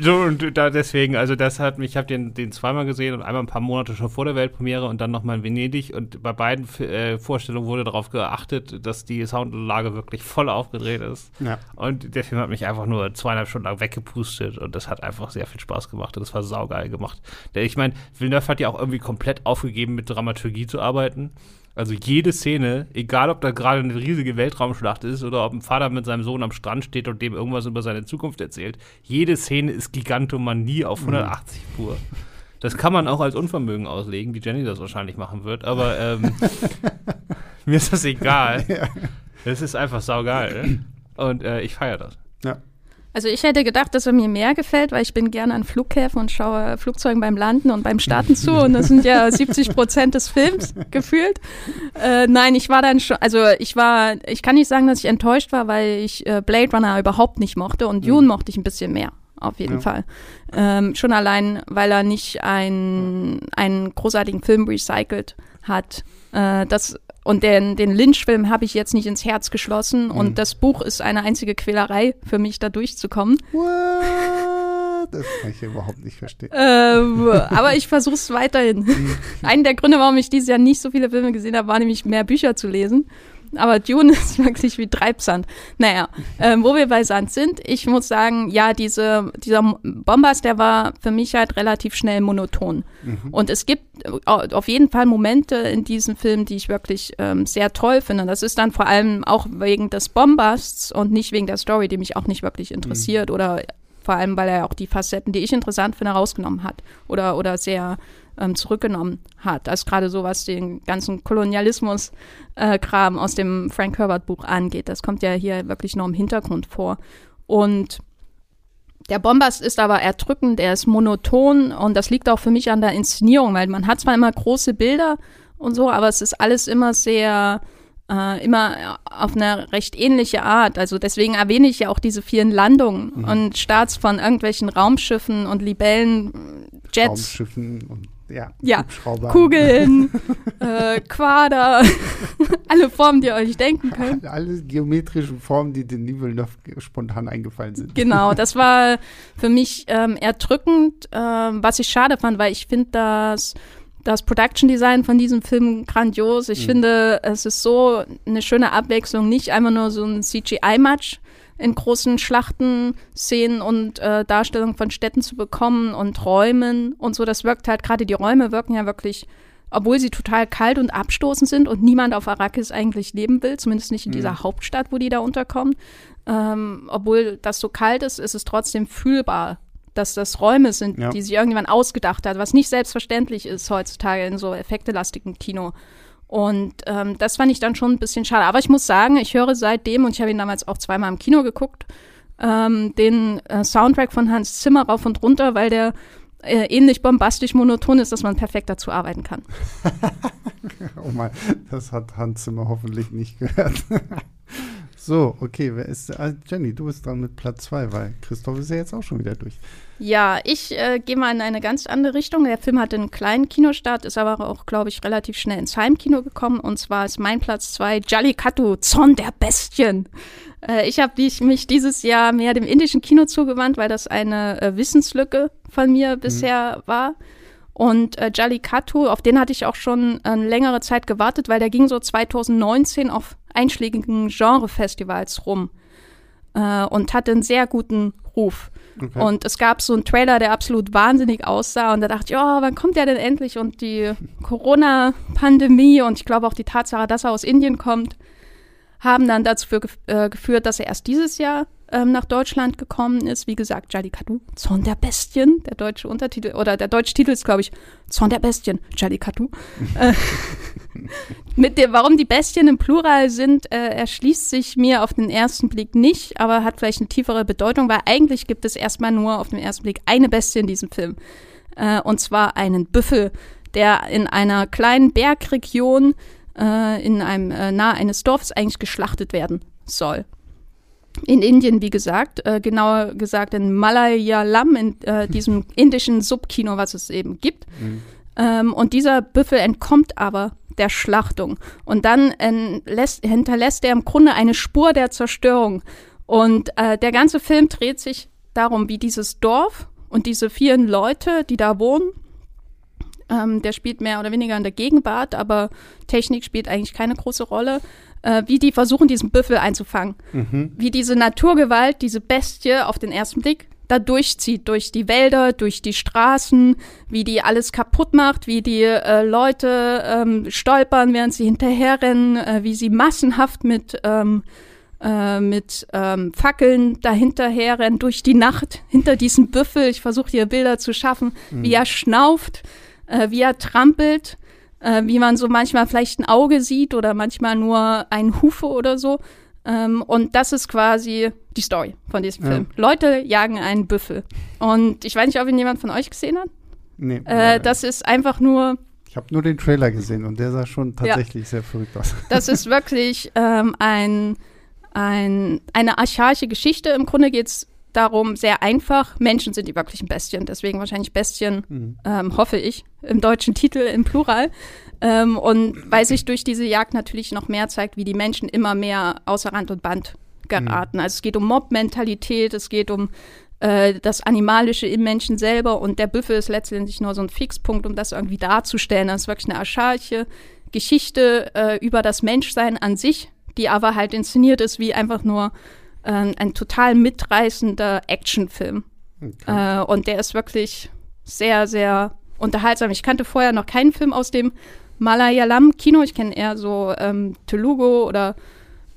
so, und da deswegen, also das hat mich, ich habe den, den zweimal gesehen und einmal ein paar Monate schon vor der Weltpremiere und dann nochmal in Venedig. Und bei beiden äh, Vorstellungen wurde darauf geachtet, dass die Soundanlage wirklich voll aufgedreht ist. Ja. Und der Film hat mich einfach nur zweieinhalb Stunden lang weggepustet und das hat einfach sehr viel Spaß gemacht und das war saugeil gemacht. Ich meine, Villeneuve hat ja auch irgendwie komplett aufgegeben, mit Dramaturgie zu arbeiten. Also jede Szene, egal ob da gerade eine riesige Weltraumschlacht ist oder ob ein Vater mit seinem Sohn am Strand steht und dem irgendwas über seine Zukunft erzählt, jede Szene ist Gigantomanie auf 180 mhm. pur. Das kann man auch als Unvermögen auslegen, wie Jenny das wahrscheinlich machen wird, aber ähm, mir ist das egal. Es ist einfach saugeil. Und äh, ich feiere das. Ja. Also ich hätte gedacht, dass er mir mehr gefällt, weil ich bin gerne an Flughäfen und schaue Flugzeugen beim Landen und beim Starten zu und das sind ja 70 Prozent des Films gefühlt. Äh, nein, ich war dann schon, also ich war, ich kann nicht sagen, dass ich enttäuscht war, weil ich äh, Blade Runner überhaupt nicht mochte und Dune mhm. mochte ich ein bisschen mehr. Auf jeden ja. Fall. Ähm, schon allein, weil er nicht ein, einen großartigen Film recycelt hat. Äh, das und den, den Lynch-Film habe ich jetzt nicht ins Herz geschlossen. Mhm. Und das Buch ist eine einzige Quälerei für mich, da durchzukommen. What? Das kann ich überhaupt nicht verstehen. Ähm, aber ich versuche es weiterhin. Mhm. Einer der Gründe, warum ich dieses Jahr nicht so viele Filme gesehen habe, war nämlich mehr Bücher zu lesen. Aber Dune ist wirklich wie Treibsand. Naja, ähm, wo wir bei Sand sind, ich muss sagen, ja, diese, dieser Bombast, der war für mich halt relativ schnell monoton. Mhm. Und es gibt auf jeden Fall Momente in diesem Film, die ich wirklich ähm, sehr toll finde. Das ist dann vor allem auch wegen des Bombasts und nicht wegen der Story, die mich auch nicht wirklich interessiert mhm. oder vor allem, weil er auch die Facetten, die ich interessant finde, rausgenommen hat oder, oder sehr ähm, zurückgenommen hat. Also gerade so, was den ganzen Kolonialismus-Kram äh, aus dem Frank Herbert-Buch angeht. Das kommt ja hier wirklich nur im Hintergrund vor. Und der Bombast ist aber erdrückend, er ist monoton und das liegt auch für mich an der Inszenierung, weil man hat zwar immer große Bilder und so, aber es ist alles immer sehr, äh, immer auf eine recht ähnliche Art. Also deswegen erwähne ich ja auch diese vielen Landungen mhm. und Starts von irgendwelchen Raumschiffen und Libellen, Jets. Raumschiffen und ja, ja. Kugeln, äh, Quader, alle Formen, die ihr euch denken könnt. Alle geometrischen Formen, die den Nivelnoff spontan eingefallen sind. Genau, das war für mich ähm, erdrückend, ähm, was ich schade fand, weil ich finde, dass das Production Design von diesem Film grandios. Ich mhm. finde, es ist so eine schöne Abwechslung, nicht einfach nur so ein CGI-Match, in großen Schlachten, Szenen und äh, Darstellungen von Städten zu bekommen und Räumen und so. Das wirkt halt, gerade die Räume wirken ja wirklich, obwohl sie total kalt und abstoßend sind und niemand auf Arrakis eigentlich leben will, zumindest nicht in mhm. dieser Hauptstadt, wo die da unterkommen. Ähm, obwohl das so kalt ist, ist es trotzdem fühlbar, dass das Räume sind, ja. die sich irgendjemand ausgedacht hat, was nicht selbstverständlich ist heutzutage in so effektelastigen Kino. Und ähm, das fand ich dann schon ein bisschen schade. Aber ich muss sagen, ich höre seitdem, und ich habe ihn damals auch zweimal im Kino geguckt, ähm, den äh, Soundtrack von Hans Zimmer rauf und runter, weil der äh, ähnlich bombastisch monoton ist, dass man perfekt dazu arbeiten kann. oh mein, das hat Hans Zimmer hoffentlich nicht gehört. So, okay, wer ist äh, Jenny, du bist dran mit Platz 2, weil Christoph ist ja jetzt auch schon wieder durch. Ja, ich äh, gehe mal in eine ganz andere Richtung. Der Film hatte einen kleinen Kinostart, ist aber auch, glaube ich, relativ schnell ins Heimkino gekommen. Und zwar ist mein Platz 2 Jallikattu, Zorn der Bestien. Äh, ich habe mich dieses Jahr mehr dem indischen Kino zugewandt, weil das eine äh, Wissenslücke von mir mhm. bisher war. Und äh, Jallikattu, auf den hatte ich auch schon eine längere Zeit gewartet, weil der ging so 2019 auf einschlägigen Genrefestivals rum äh, und hatte einen sehr guten Ruf. Okay. Und es gab so einen Trailer, der absolut wahnsinnig aussah. Und da dachte ich, oh, wann kommt der denn endlich? Und die Corona-Pandemie und ich glaube auch die Tatsache, dass er aus Indien kommt, haben dann dazu für, äh, geführt, dass er erst dieses Jahr ähm, nach Deutschland gekommen ist. Wie gesagt, Jallikattu, Zorn der Bestien, der deutsche Untertitel, oder der deutsche Titel ist, glaube ich, Zorn der Bestien, Jallikattu. äh, mit dem, warum die Bestien im Plural sind, äh, erschließt sich mir auf den ersten Blick nicht, aber hat vielleicht eine tiefere Bedeutung, weil eigentlich gibt es erstmal nur auf den ersten Blick eine Bestie in diesem Film. Äh, und zwar einen Büffel, der in einer kleinen Bergregion äh, in einem äh, nahe eines Dorfes eigentlich geschlachtet werden soll. In Indien, wie gesagt, äh, genauer gesagt in Malayalam, in äh, diesem indischen Subkino, was es eben gibt. Mhm. Ähm, und dieser Büffel entkommt aber der Schlachtung. Und dann äh, lässt, hinterlässt er im Grunde eine Spur der Zerstörung. Und äh, der ganze Film dreht sich darum, wie dieses Dorf und diese vielen Leute, die da wohnen, ähm, der spielt mehr oder weniger in der Gegenwart, aber Technik spielt eigentlich keine große Rolle. Äh, wie die versuchen, diesen Büffel einzufangen. Mhm. Wie diese Naturgewalt, diese Bestie auf den ersten Blick da durchzieht, durch die Wälder, durch die Straßen, wie die alles kaputt macht, wie die äh, Leute ähm, stolpern, während sie hinterherrennen, äh, wie sie massenhaft mit, ähm, äh, mit ähm, Fackeln dahinterherrennen, durch die Nacht, hinter diesem Büffel. Ich versuche hier Bilder zu schaffen, mhm. wie er schnauft äh, wie er trampelt, äh, wie man so manchmal vielleicht ein Auge sieht oder manchmal nur ein Hufe oder so. Ähm, und das ist quasi die Story von diesem ja. Film. Leute jagen einen Büffel. Und ich weiß nicht, ob ihn jemand von euch gesehen hat. Nee. Äh, das ist einfach nur. Ich habe nur den Trailer gesehen und der sah schon tatsächlich ja. sehr verrückt aus. Das ist wirklich ähm, ein, ein, eine archaische Geschichte. Im Grunde geht es darum, sehr einfach. Menschen sind die wirklichen Bestien, deswegen wahrscheinlich Bestien, mhm. ähm, hoffe ich, im deutschen Titel im Plural. Ähm, und weil sich durch diese Jagd natürlich noch mehr zeigt, wie die Menschen immer mehr außer Rand und Band geraten. Mhm. Also es geht um Mob-Mentalität, es geht um äh, das Animalische im Menschen selber und der Büffel ist letztendlich nur so ein Fixpunkt, um das irgendwie darzustellen. Das ist wirklich eine archaische Geschichte äh, über das Menschsein an sich, die aber halt inszeniert ist wie einfach nur äh, ein total mitreißender Actionfilm. Okay. Äh, und der ist wirklich sehr, sehr unterhaltsam. Ich kannte vorher noch keinen Film aus dem Malayalam-Kino. Ich kenne eher so ähm, Telugu oder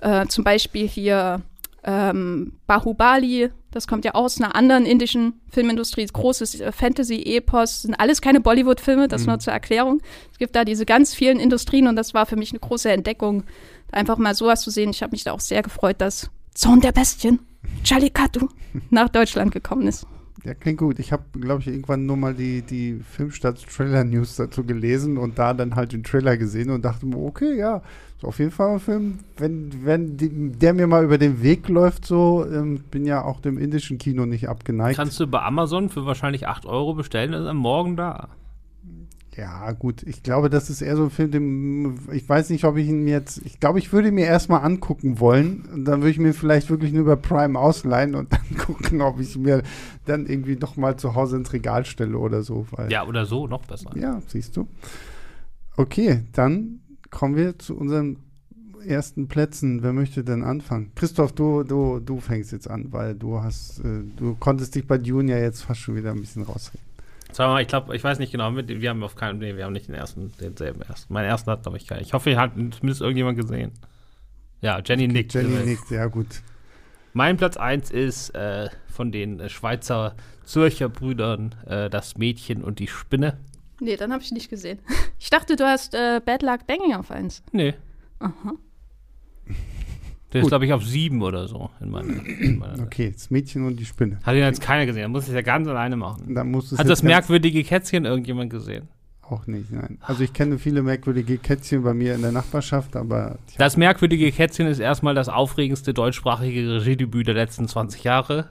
äh, zum Beispiel hier ähm, Bahubali. Das kommt ja aus einer anderen indischen Filmindustrie. Großes äh, Fantasy-Epos. Sind alles keine Bollywood-Filme, das mhm. nur zur Erklärung. Es gibt da diese ganz vielen Industrien und das war für mich eine große Entdeckung, einfach mal sowas zu sehen. Ich habe mich da auch sehr gefreut, dass Zorn der Bestien, Jallikattu, nach Deutschland gekommen ist. Ja, klingt gut. Ich habe, glaube ich, irgendwann nur mal die, die Filmstadt-Trailer-News dazu gelesen und da dann halt den Trailer gesehen und dachte mir, okay, ja, ist auf jeden Fall ein Film. Wenn, wenn die, der mir mal über den Weg läuft, so, ähm, bin ja auch dem indischen Kino nicht abgeneigt. Kannst du bei Amazon für wahrscheinlich 8 Euro bestellen, ist am Morgen da. Ja, gut, ich glaube, das ist eher so ein Film, dem, ich weiß nicht, ob ich ihn jetzt, ich glaube, ich würde mir erstmal angucken wollen. Und dann würde ich mir vielleicht wirklich nur über Prime ausleihen und dann gucken, ob ich mir dann irgendwie noch mal zu Hause ins Regal stelle oder so. Ja, oder so, noch besser. Ja, siehst du. Okay, dann kommen wir zu unseren ersten Plätzen. Wer möchte denn anfangen? Christoph, du, du, du fängst jetzt an, weil du hast, äh, du konntest dich bei Dune ja jetzt fast schon wieder ein bisschen rausreden. Sag mal, ich glaube, ich weiß nicht genau, wir haben auf keinen, nee, wir haben nicht den ersten, denselben ersten. Mein ersten hat, glaube ich, keinen. Ich hoffe, ihr habt zumindest irgendjemand gesehen. Ja, Jenny nickt. Jenny nickt, ja gut. Mein Platz 1 ist äh, von den äh, Schweizer Zürcher Brüdern äh, Das Mädchen und die Spinne. Nee, dann habe ich nicht gesehen. Ich dachte, du hast äh, Bad Luck Banging auf 1. Nee. Aha. Der Gut. ist, glaube ich, auf sieben oder so. In meiner, in meiner okay, das Mädchen und die Spinne. Hat ihn jetzt keiner gesehen. Da muss ich ja ganz alleine machen. Dann muss Hat das merkwürdige Kätzchen irgendjemand gesehen? Auch nicht, nein. Also ich kenne viele merkwürdige Kätzchen bei mir in der Nachbarschaft, aber. Das merkwürdige Kätzchen ist erstmal das aufregendste deutschsprachige Regiedebüt der letzten 20 Jahre.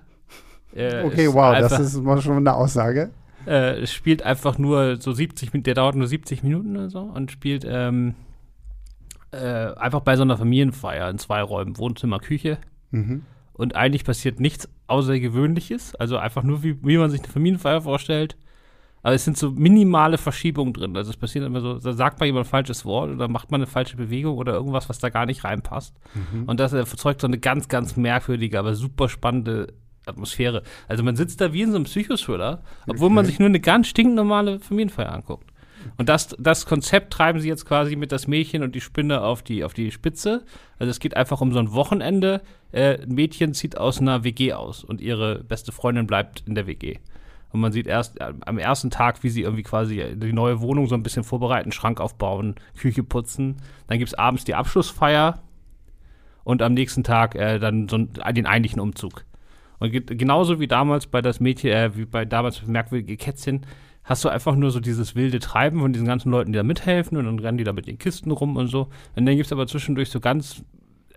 Äh, okay, wow, einfach, das ist mal schon eine Aussage. Äh, es spielt einfach nur so 70 Minuten, der dauert nur 70 Minuten oder so und spielt ähm, äh, einfach bei so einer Familienfeier in zwei Räumen, Wohnzimmer, Küche. Mhm. Und eigentlich passiert nichts Außergewöhnliches. Also einfach nur, wie, wie man sich eine Familienfeier vorstellt. Aber es sind so minimale Verschiebungen drin. Also es passiert immer so, da sagt mal jemand ein falsches Wort oder macht man eine falsche Bewegung oder irgendwas, was da gar nicht reinpasst. Mhm. Und das erzeugt so eine ganz, ganz merkwürdige, aber super spannende Atmosphäre. Also man sitzt da wie in so einem Psychothriller, obwohl okay. man sich nur eine ganz stinknormale Familienfeier anguckt. Und das, das Konzept treiben sie jetzt quasi mit das Mädchen und die Spinne auf die, auf die Spitze. Also es geht einfach um so ein Wochenende. Äh, ein Mädchen zieht aus einer WG aus und ihre beste Freundin bleibt in der WG. Und man sieht erst äh, am ersten Tag, wie sie irgendwie quasi die neue Wohnung so ein bisschen vorbereiten, Schrank aufbauen, Küche putzen. Dann gibt es abends die Abschlussfeier und am nächsten Tag äh, dann so den eigentlichen Umzug. Und genauso wie damals bei das Mädchen, äh, wie bei damals merkwürdige Kätzchen, hast du einfach nur so dieses wilde Treiben von diesen ganzen Leuten, die da mithelfen und dann rennen die da mit den Kisten rum und so. Und dann gibt es aber zwischendurch so ganz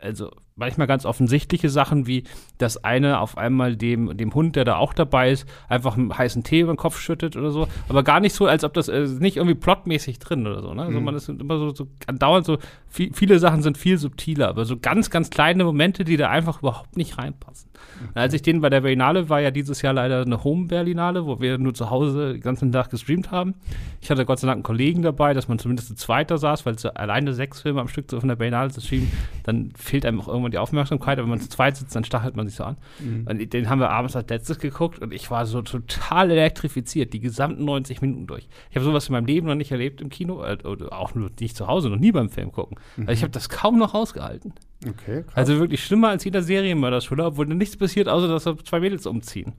also manchmal ganz offensichtliche Sachen, wie das eine auf einmal dem, dem Hund, der da auch dabei ist, einfach einen heißen Tee über den Kopf schüttet oder so. Aber gar nicht so, als ob das äh, nicht irgendwie plotmäßig drin oder so. Ne? Also mhm. man ist immer so, so andauernd so, viel, viele Sachen sind viel subtiler, aber so ganz, ganz kleine Momente, die da einfach überhaupt nicht reinpassen. Okay. Als ich den bei der Berlinale war ja dieses Jahr leider eine Home-Berlinale, wo wir nur zu Hause den ganzen Tag gestreamt haben. Ich hatte Gott sei Dank einen Kollegen dabei, dass man zumindest zu zweiter saß, weil es alleine sechs Filme am Stück so von der Berlinale zu streamen, dann fehlt einem auch irgendwann die Aufmerksamkeit, aber wenn man zu zweit sitzt, dann stachelt man sich so an. Mhm. Und den haben wir abends als letztes geguckt und ich war so total elektrifiziert, die gesamten 90 Minuten durch. Ich habe sowas in meinem Leben noch nicht erlebt im Kino, äh, oder auch nur nicht zu Hause, noch nie beim Film gucken. Mhm. Also ich habe das kaum noch ausgehalten. Okay, krass. Also wirklich schlimmer als jeder Serienmörder-Thriller, obwohl nicht passiert, außer dass da zwei Mädels umziehen.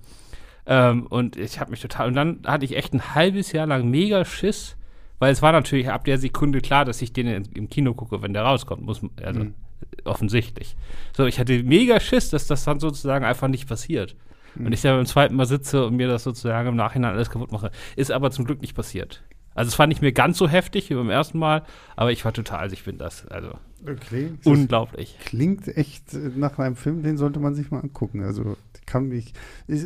Ähm, und ich habe mich total. Und dann hatte ich echt ein halbes Jahr lang mega Schiss, weil es war natürlich ab der Sekunde klar, dass ich den im Kino gucke, wenn der rauskommt. Muss, also mhm. Offensichtlich. So, ich hatte mega Schiss, dass das dann sozusagen einfach nicht passiert. Mhm. Und ich dann beim zweiten Mal sitze und mir das sozusagen im Nachhinein alles kaputt mache. Ist aber zum Glück nicht passiert. Also es fand ich mir ganz so heftig wie beim ersten Mal, aber ich war total, also ich bin das, also okay. unglaublich. Klingt echt nach einem Film, den sollte man sich mal angucken. Also kann mich,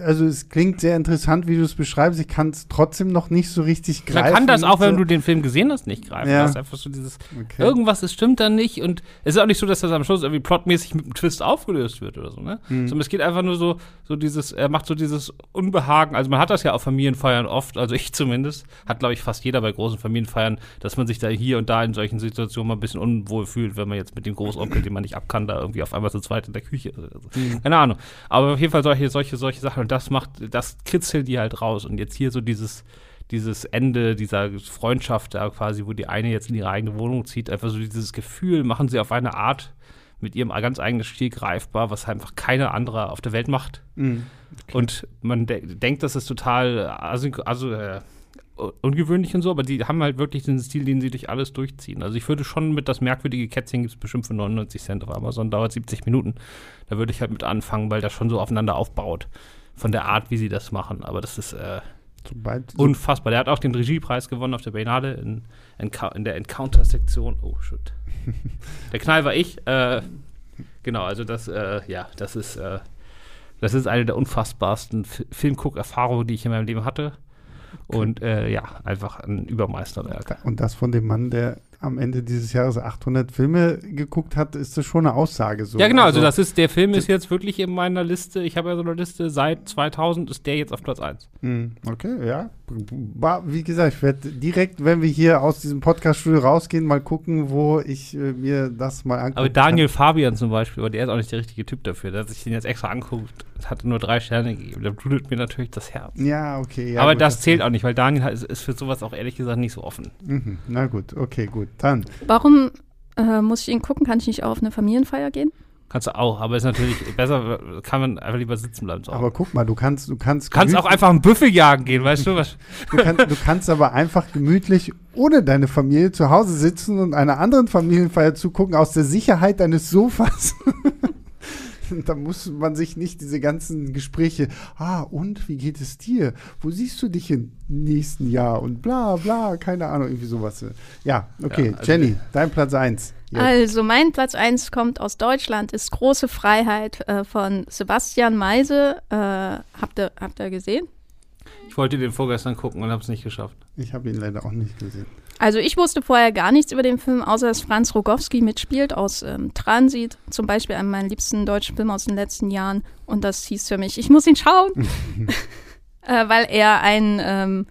also es klingt sehr interessant, wie du es beschreibst. Ich kann es trotzdem noch nicht so richtig greifen. Man kann das auch, wenn du den Film gesehen hast, nicht greifen. Ja. Das ist einfach so dieses, okay. irgendwas ist, stimmt da nicht und es ist auch nicht so, dass das am Schluss irgendwie plotmäßig mit einem Twist aufgelöst wird oder so, ne? Mhm. Sondern es geht einfach nur so, so dieses, er macht so dieses Unbehagen. Also man hat das ja auf Familienfeiern oft, also ich zumindest, hat glaube ich fast jeder bei großen Familienfeiern, dass man sich da hier und da in solchen Situationen mal ein bisschen unwohl fühlt, wenn man jetzt mit dem Großonkel, den man nicht abkann, da irgendwie auf einmal zu zweit in der Küche ist. Mhm. Keine Ahnung. Aber auf jeden Fall solche, solche, solche Sachen. Und das macht, das kitzelt die halt raus. Und jetzt hier so dieses, dieses Ende dieser Freundschaft da quasi, wo die eine jetzt in ihre eigene Wohnung zieht, einfach so dieses Gefühl machen sie auf eine Art mit ihrem ganz eigenen Stil greifbar, was einfach keine andere auf der Welt macht. Mhm. Okay. Und man de denkt, das ist total also, also äh, ungewöhnlich und so, aber die haben halt wirklich den Stil, den sie durch alles durchziehen. Also ich würde schon mit das merkwürdige Kätzchen gibt es bestimmt für 99 Cent auf Amazon, dauert 70 Minuten. Da würde ich halt mit anfangen, weil das schon so aufeinander aufbaut. Von der Art, wie sie das machen. Aber das ist äh, Sobald, unfassbar. Der hat auch den Regiepreis gewonnen auf der Biennale in, in, in der Encounter-Sektion. Oh, shit. der Knall war ich. Äh, genau, also das, äh, ja, das ist, äh, das ist eine der unfassbarsten Filmguck-Erfahrungen, die ich in meinem Leben hatte. Und äh, ja, einfach ein Übermeisterwerk. Und das von dem Mann, der am Ende dieses Jahres 800 Filme geguckt hat, ist das schon eine Aussage so. Ja, genau, also, also das ist, der Film ist jetzt wirklich in meiner Liste, ich habe ja so eine Liste, seit 2000 ist der jetzt auf Platz 1. Hm, okay, ja. Wie gesagt, ich werde direkt, wenn wir hier aus diesem Podcast-Studio rausgehen, mal gucken, wo ich äh, mir das mal angucke. Aber Daniel kann. Fabian zum Beispiel, aber der ist auch nicht der richtige Typ dafür, der hat sich den jetzt extra anguckt, hat nur drei Sterne gegeben, da blutet mir natürlich das Herz. Ja, okay. Ja, aber gut, das, das zählt auch nicht, weil Daniel ist, ist für sowas auch ehrlich gesagt nicht so offen. Mhm, na gut, okay, gut. Dann. Warum äh, muss ich ihn gucken? Kann ich nicht auch auf eine Familienfeier gehen? Kannst du auch, aber ist natürlich besser, kann man einfach lieber sitzen bleiben. So. Aber guck mal, du kannst, du kannst. Kannst auch einfach einen Büffel jagen gehen, weißt du was? du, kann, du kannst aber einfach gemütlich ohne deine Familie zu Hause sitzen und einer anderen Familienfeier zugucken aus der Sicherheit deines Sofas. da muss man sich nicht diese ganzen Gespräche, ah, und wie geht es dir? Wo siehst du dich im nächsten Jahr? Und bla bla, keine Ahnung, irgendwie sowas. Ja, okay, ja, also Jenny, dein Platz 1. Also mein Platz 1 kommt aus Deutschland, ist Große Freiheit äh, von Sebastian Meise. Äh, habt, ihr, habt ihr gesehen? Ich wollte den vorgestern gucken und habe es nicht geschafft. Ich habe ihn leider auch nicht gesehen. Also ich wusste vorher gar nichts über den Film, außer dass Franz Rogowski mitspielt aus ähm, Transit, zum Beispiel einem meiner liebsten deutschen Filme aus den letzten Jahren. Und das hieß für mich, ich muss ihn schauen, äh, weil er ein ähm,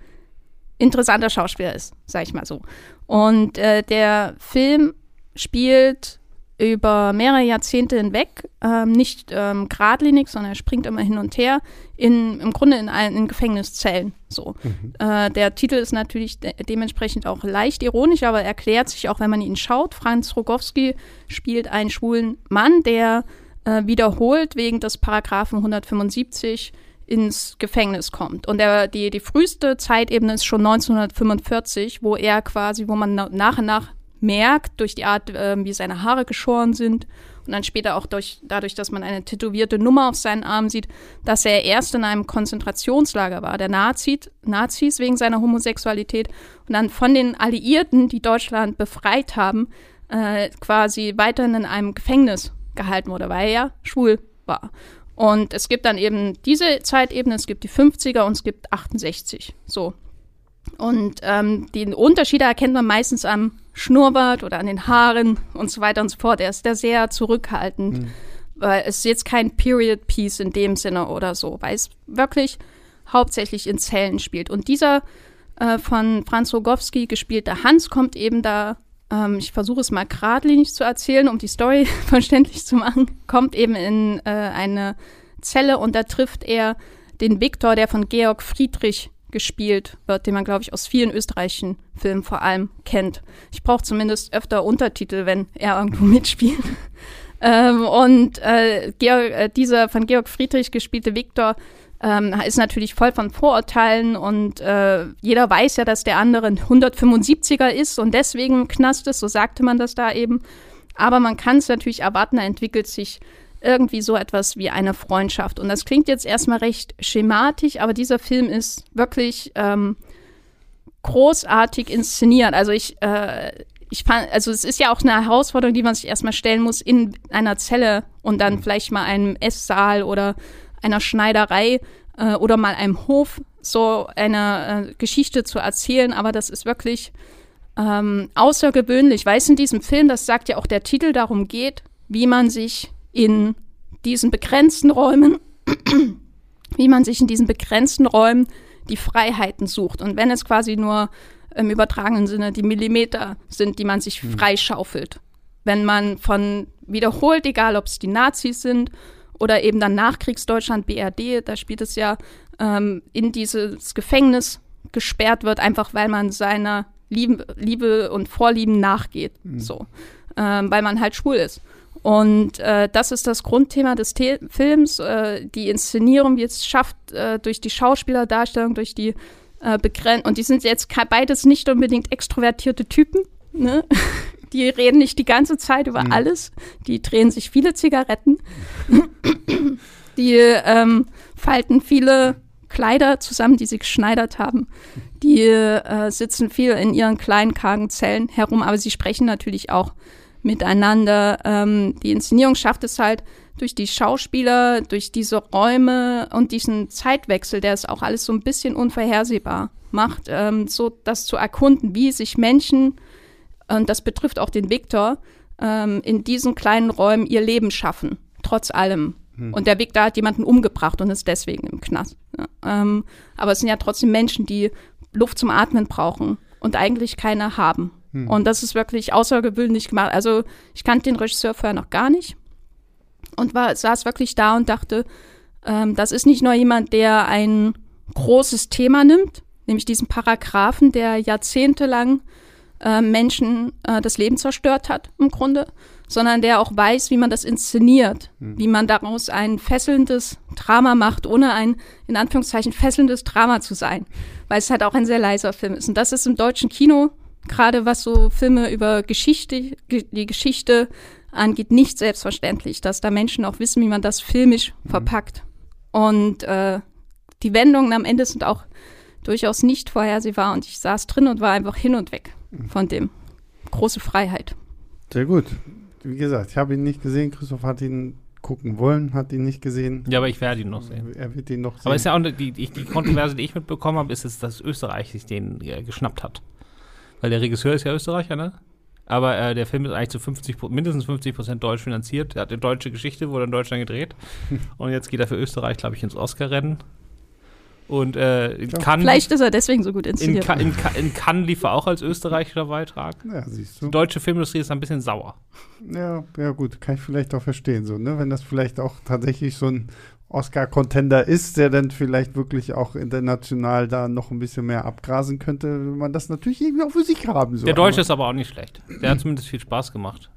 interessanter Schauspieler ist, sag ich mal so. Und äh, der Film spielt über mehrere Jahrzehnte hinweg, ähm, nicht ähm, geradlinig, sondern er springt immer hin und her, in, im Grunde in, in Gefängniszellen. So. Mhm. Äh, der Titel ist natürlich de dementsprechend auch leicht ironisch, aber erklärt sich auch, wenn man ihn schaut. Franz Rogowski spielt einen schwulen Mann, der äh, wiederholt wegen des Paragraphen 175 ins Gefängnis kommt. Und der, die, die früheste Zeitebene ist schon 1945, wo er quasi, wo man nach und nach merkt, durch die Art, äh, wie seine Haare geschoren sind und dann später auch durch, dadurch, dass man eine tätowierte Nummer auf seinen Armen sieht, dass er erst in einem Konzentrationslager war, der Nazis, Nazis wegen seiner Homosexualität und dann von den Alliierten, die Deutschland befreit haben, äh, quasi weiterhin in einem Gefängnis gehalten wurde, weil er schwul war. Und es gibt dann eben diese Zeitebene, es gibt die 50er und es gibt 68. So. Und ähm, die Unterschiede erkennt man meistens am Schnurrbart oder an den Haaren und so weiter und so fort. Er ist da sehr zurückhaltend, mhm. weil es ist jetzt kein Period Piece in dem Sinne oder so, weil es wirklich hauptsächlich in Zellen spielt. Und dieser äh, von Franz Rogowski gespielte Hans kommt eben da ähm, ich versuche es mal geradlinig zu erzählen, um die Story verständlich zu machen, kommt eben in äh, eine Zelle und da trifft er den Viktor, der von Georg Friedrich gespielt wird, den man, glaube ich, aus vielen österreichischen Filmen vor allem kennt. Ich brauche zumindest öfter Untertitel, wenn er irgendwo mitspielt. ähm, und äh, Georg, äh, dieser von Georg Friedrich gespielte Viktor ähm, ist natürlich voll von Vorurteilen und äh, jeder weiß ja, dass der andere ein 175er ist und deswegen im Knast ist, so sagte man das da eben. Aber man kann es natürlich erwarten, da entwickelt sich irgendwie so etwas wie eine Freundschaft. Und das klingt jetzt erstmal recht schematisch, aber dieser Film ist wirklich ähm, großartig inszeniert. Also ich, äh, ich fand, also es ist ja auch eine Herausforderung, die man sich erstmal stellen muss in einer Zelle und dann mhm. vielleicht mal einem Esssaal oder einer Schneiderei äh, oder mal einem Hof so eine äh, Geschichte zu erzählen, aber das ist wirklich ähm, außergewöhnlich, weil es in diesem Film, das sagt ja auch der Titel, darum geht, wie man sich in diesen begrenzten Räumen, wie man sich in diesen begrenzten Räumen die Freiheiten sucht. Und wenn es quasi nur im übertragenen Sinne die Millimeter sind, die man sich hm. freischaufelt. Wenn man von wiederholt, egal ob es die Nazis sind oder eben dann Nachkriegsdeutschland, BRD, da spielt es ja ähm, in dieses Gefängnis gesperrt wird, einfach weil man seiner Liebe, Liebe und Vorlieben nachgeht, mhm. so, ähm, weil man halt schwul ist. Und äh, das ist das Grundthema des The Films, äh, die Inszenierung, wie es schafft, äh, durch die Schauspielerdarstellung, durch die äh, Begrenzt und die sind jetzt beides nicht unbedingt extrovertierte Typen, ne? Die reden nicht die ganze Zeit über mhm. alles. Die drehen sich viele Zigaretten. die ähm, falten viele Kleider zusammen, die sie geschneidert haben. Die äh, sitzen viel in ihren kleinen, kargen Zellen herum, aber sie sprechen natürlich auch miteinander. Ähm, die Inszenierung schafft es halt durch die Schauspieler, durch diese Räume und diesen Zeitwechsel, der es auch alles so ein bisschen unvorhersehbar macht, ähm, so das zu erkunden, wie sich Menschen und das betrifft auch den Viktor, ähm, in diesen kleinen Räumen ihr Leben schaffen, trotz allem. Hm. Und der Viktor hat jemanden umgebracht und ist deswegen im Knast. Ja, ähm, aber es sind ja trotzdem Menschen, die Luft zum Atmen brauchen und eigentlich keine haben. Hm. Und das ist wirklich außergewöhnlich gemacht. Also ich kannte den Regisseur vorher noch gar nicht und war, saß wirklich da und dachte, ähm, das ist nicht nur jemand, der ein großes Thema nimmt, nämlich diesen Paragraphen, der jahrzehntelang äh, Menschen äh, das Leben zerstört hat, im Grunde, sondern der auch weiß, wie man das inszeniert, mhm. wie man daraus ein fesselndes Drama macht, ohne ein, in Anführungszeichen, fesselndes Drama zu sein, weil es halt auch ein sehr leiser Film ist. Und das ist im deutschen Kino, gerade was so Filme über Geschichte, die Geschichte angeht, nicht selbstverständlich, dass da Menschen auch wissen, wie man das filmisch mhm. verpackt. Und äh, die Wendungen am Ende sind auch durchaus nicht vorhersehbar und ich saß drin und war einfach hin und weg von dem. Große Freiheit. Sehr gut. Wie gesagt, ich habe ihn nicht gesehen. Christoph hat ihn gucken wollen, hat ihn nicht gesehen. Ja, aber ich werde ihn noch sehen. Er wird ihn noch sehen. Aber ist ja auch die, die, die Kontroverse, die ich mitbekommen habe, ist es, dass Österreich sich den äh, geschnappt hat. Weil der Regisseur ist ja Österreicher, ne? Aber äh, der Film ist eigentlich zu 50, mindestens 50 Prozent deutsch finanziert. Er hat eine deutsche Geschichte, wurde in Deutschland gedreht. Und jetzt geht er für Österreich, glaube ich, ins Oscar-Rennen. Und äh, in Cannes, Vielleicht ist er deswegen so gut inszeniert. In, in, in Cannes lief er auch als österreichischer Beitrag. Ja, siehst du. Die deutsche Filmindustrie ist ein bisschen sauer. Ja, ja gut, kann ich vielleicht auch verstehen, so, ne? Wenn das vielleicht auch tatsächlich so ein Oscar-Contender ist, der dann vielleicht wirklich auch international da noch ein bisschen mehr abgrasen könnte, wenn man das natürlich irgendwie auch für sich haben soll. Der Deutsche ist aber auch nicht schlecht. Der hat zumindest viel Spaß gemacht.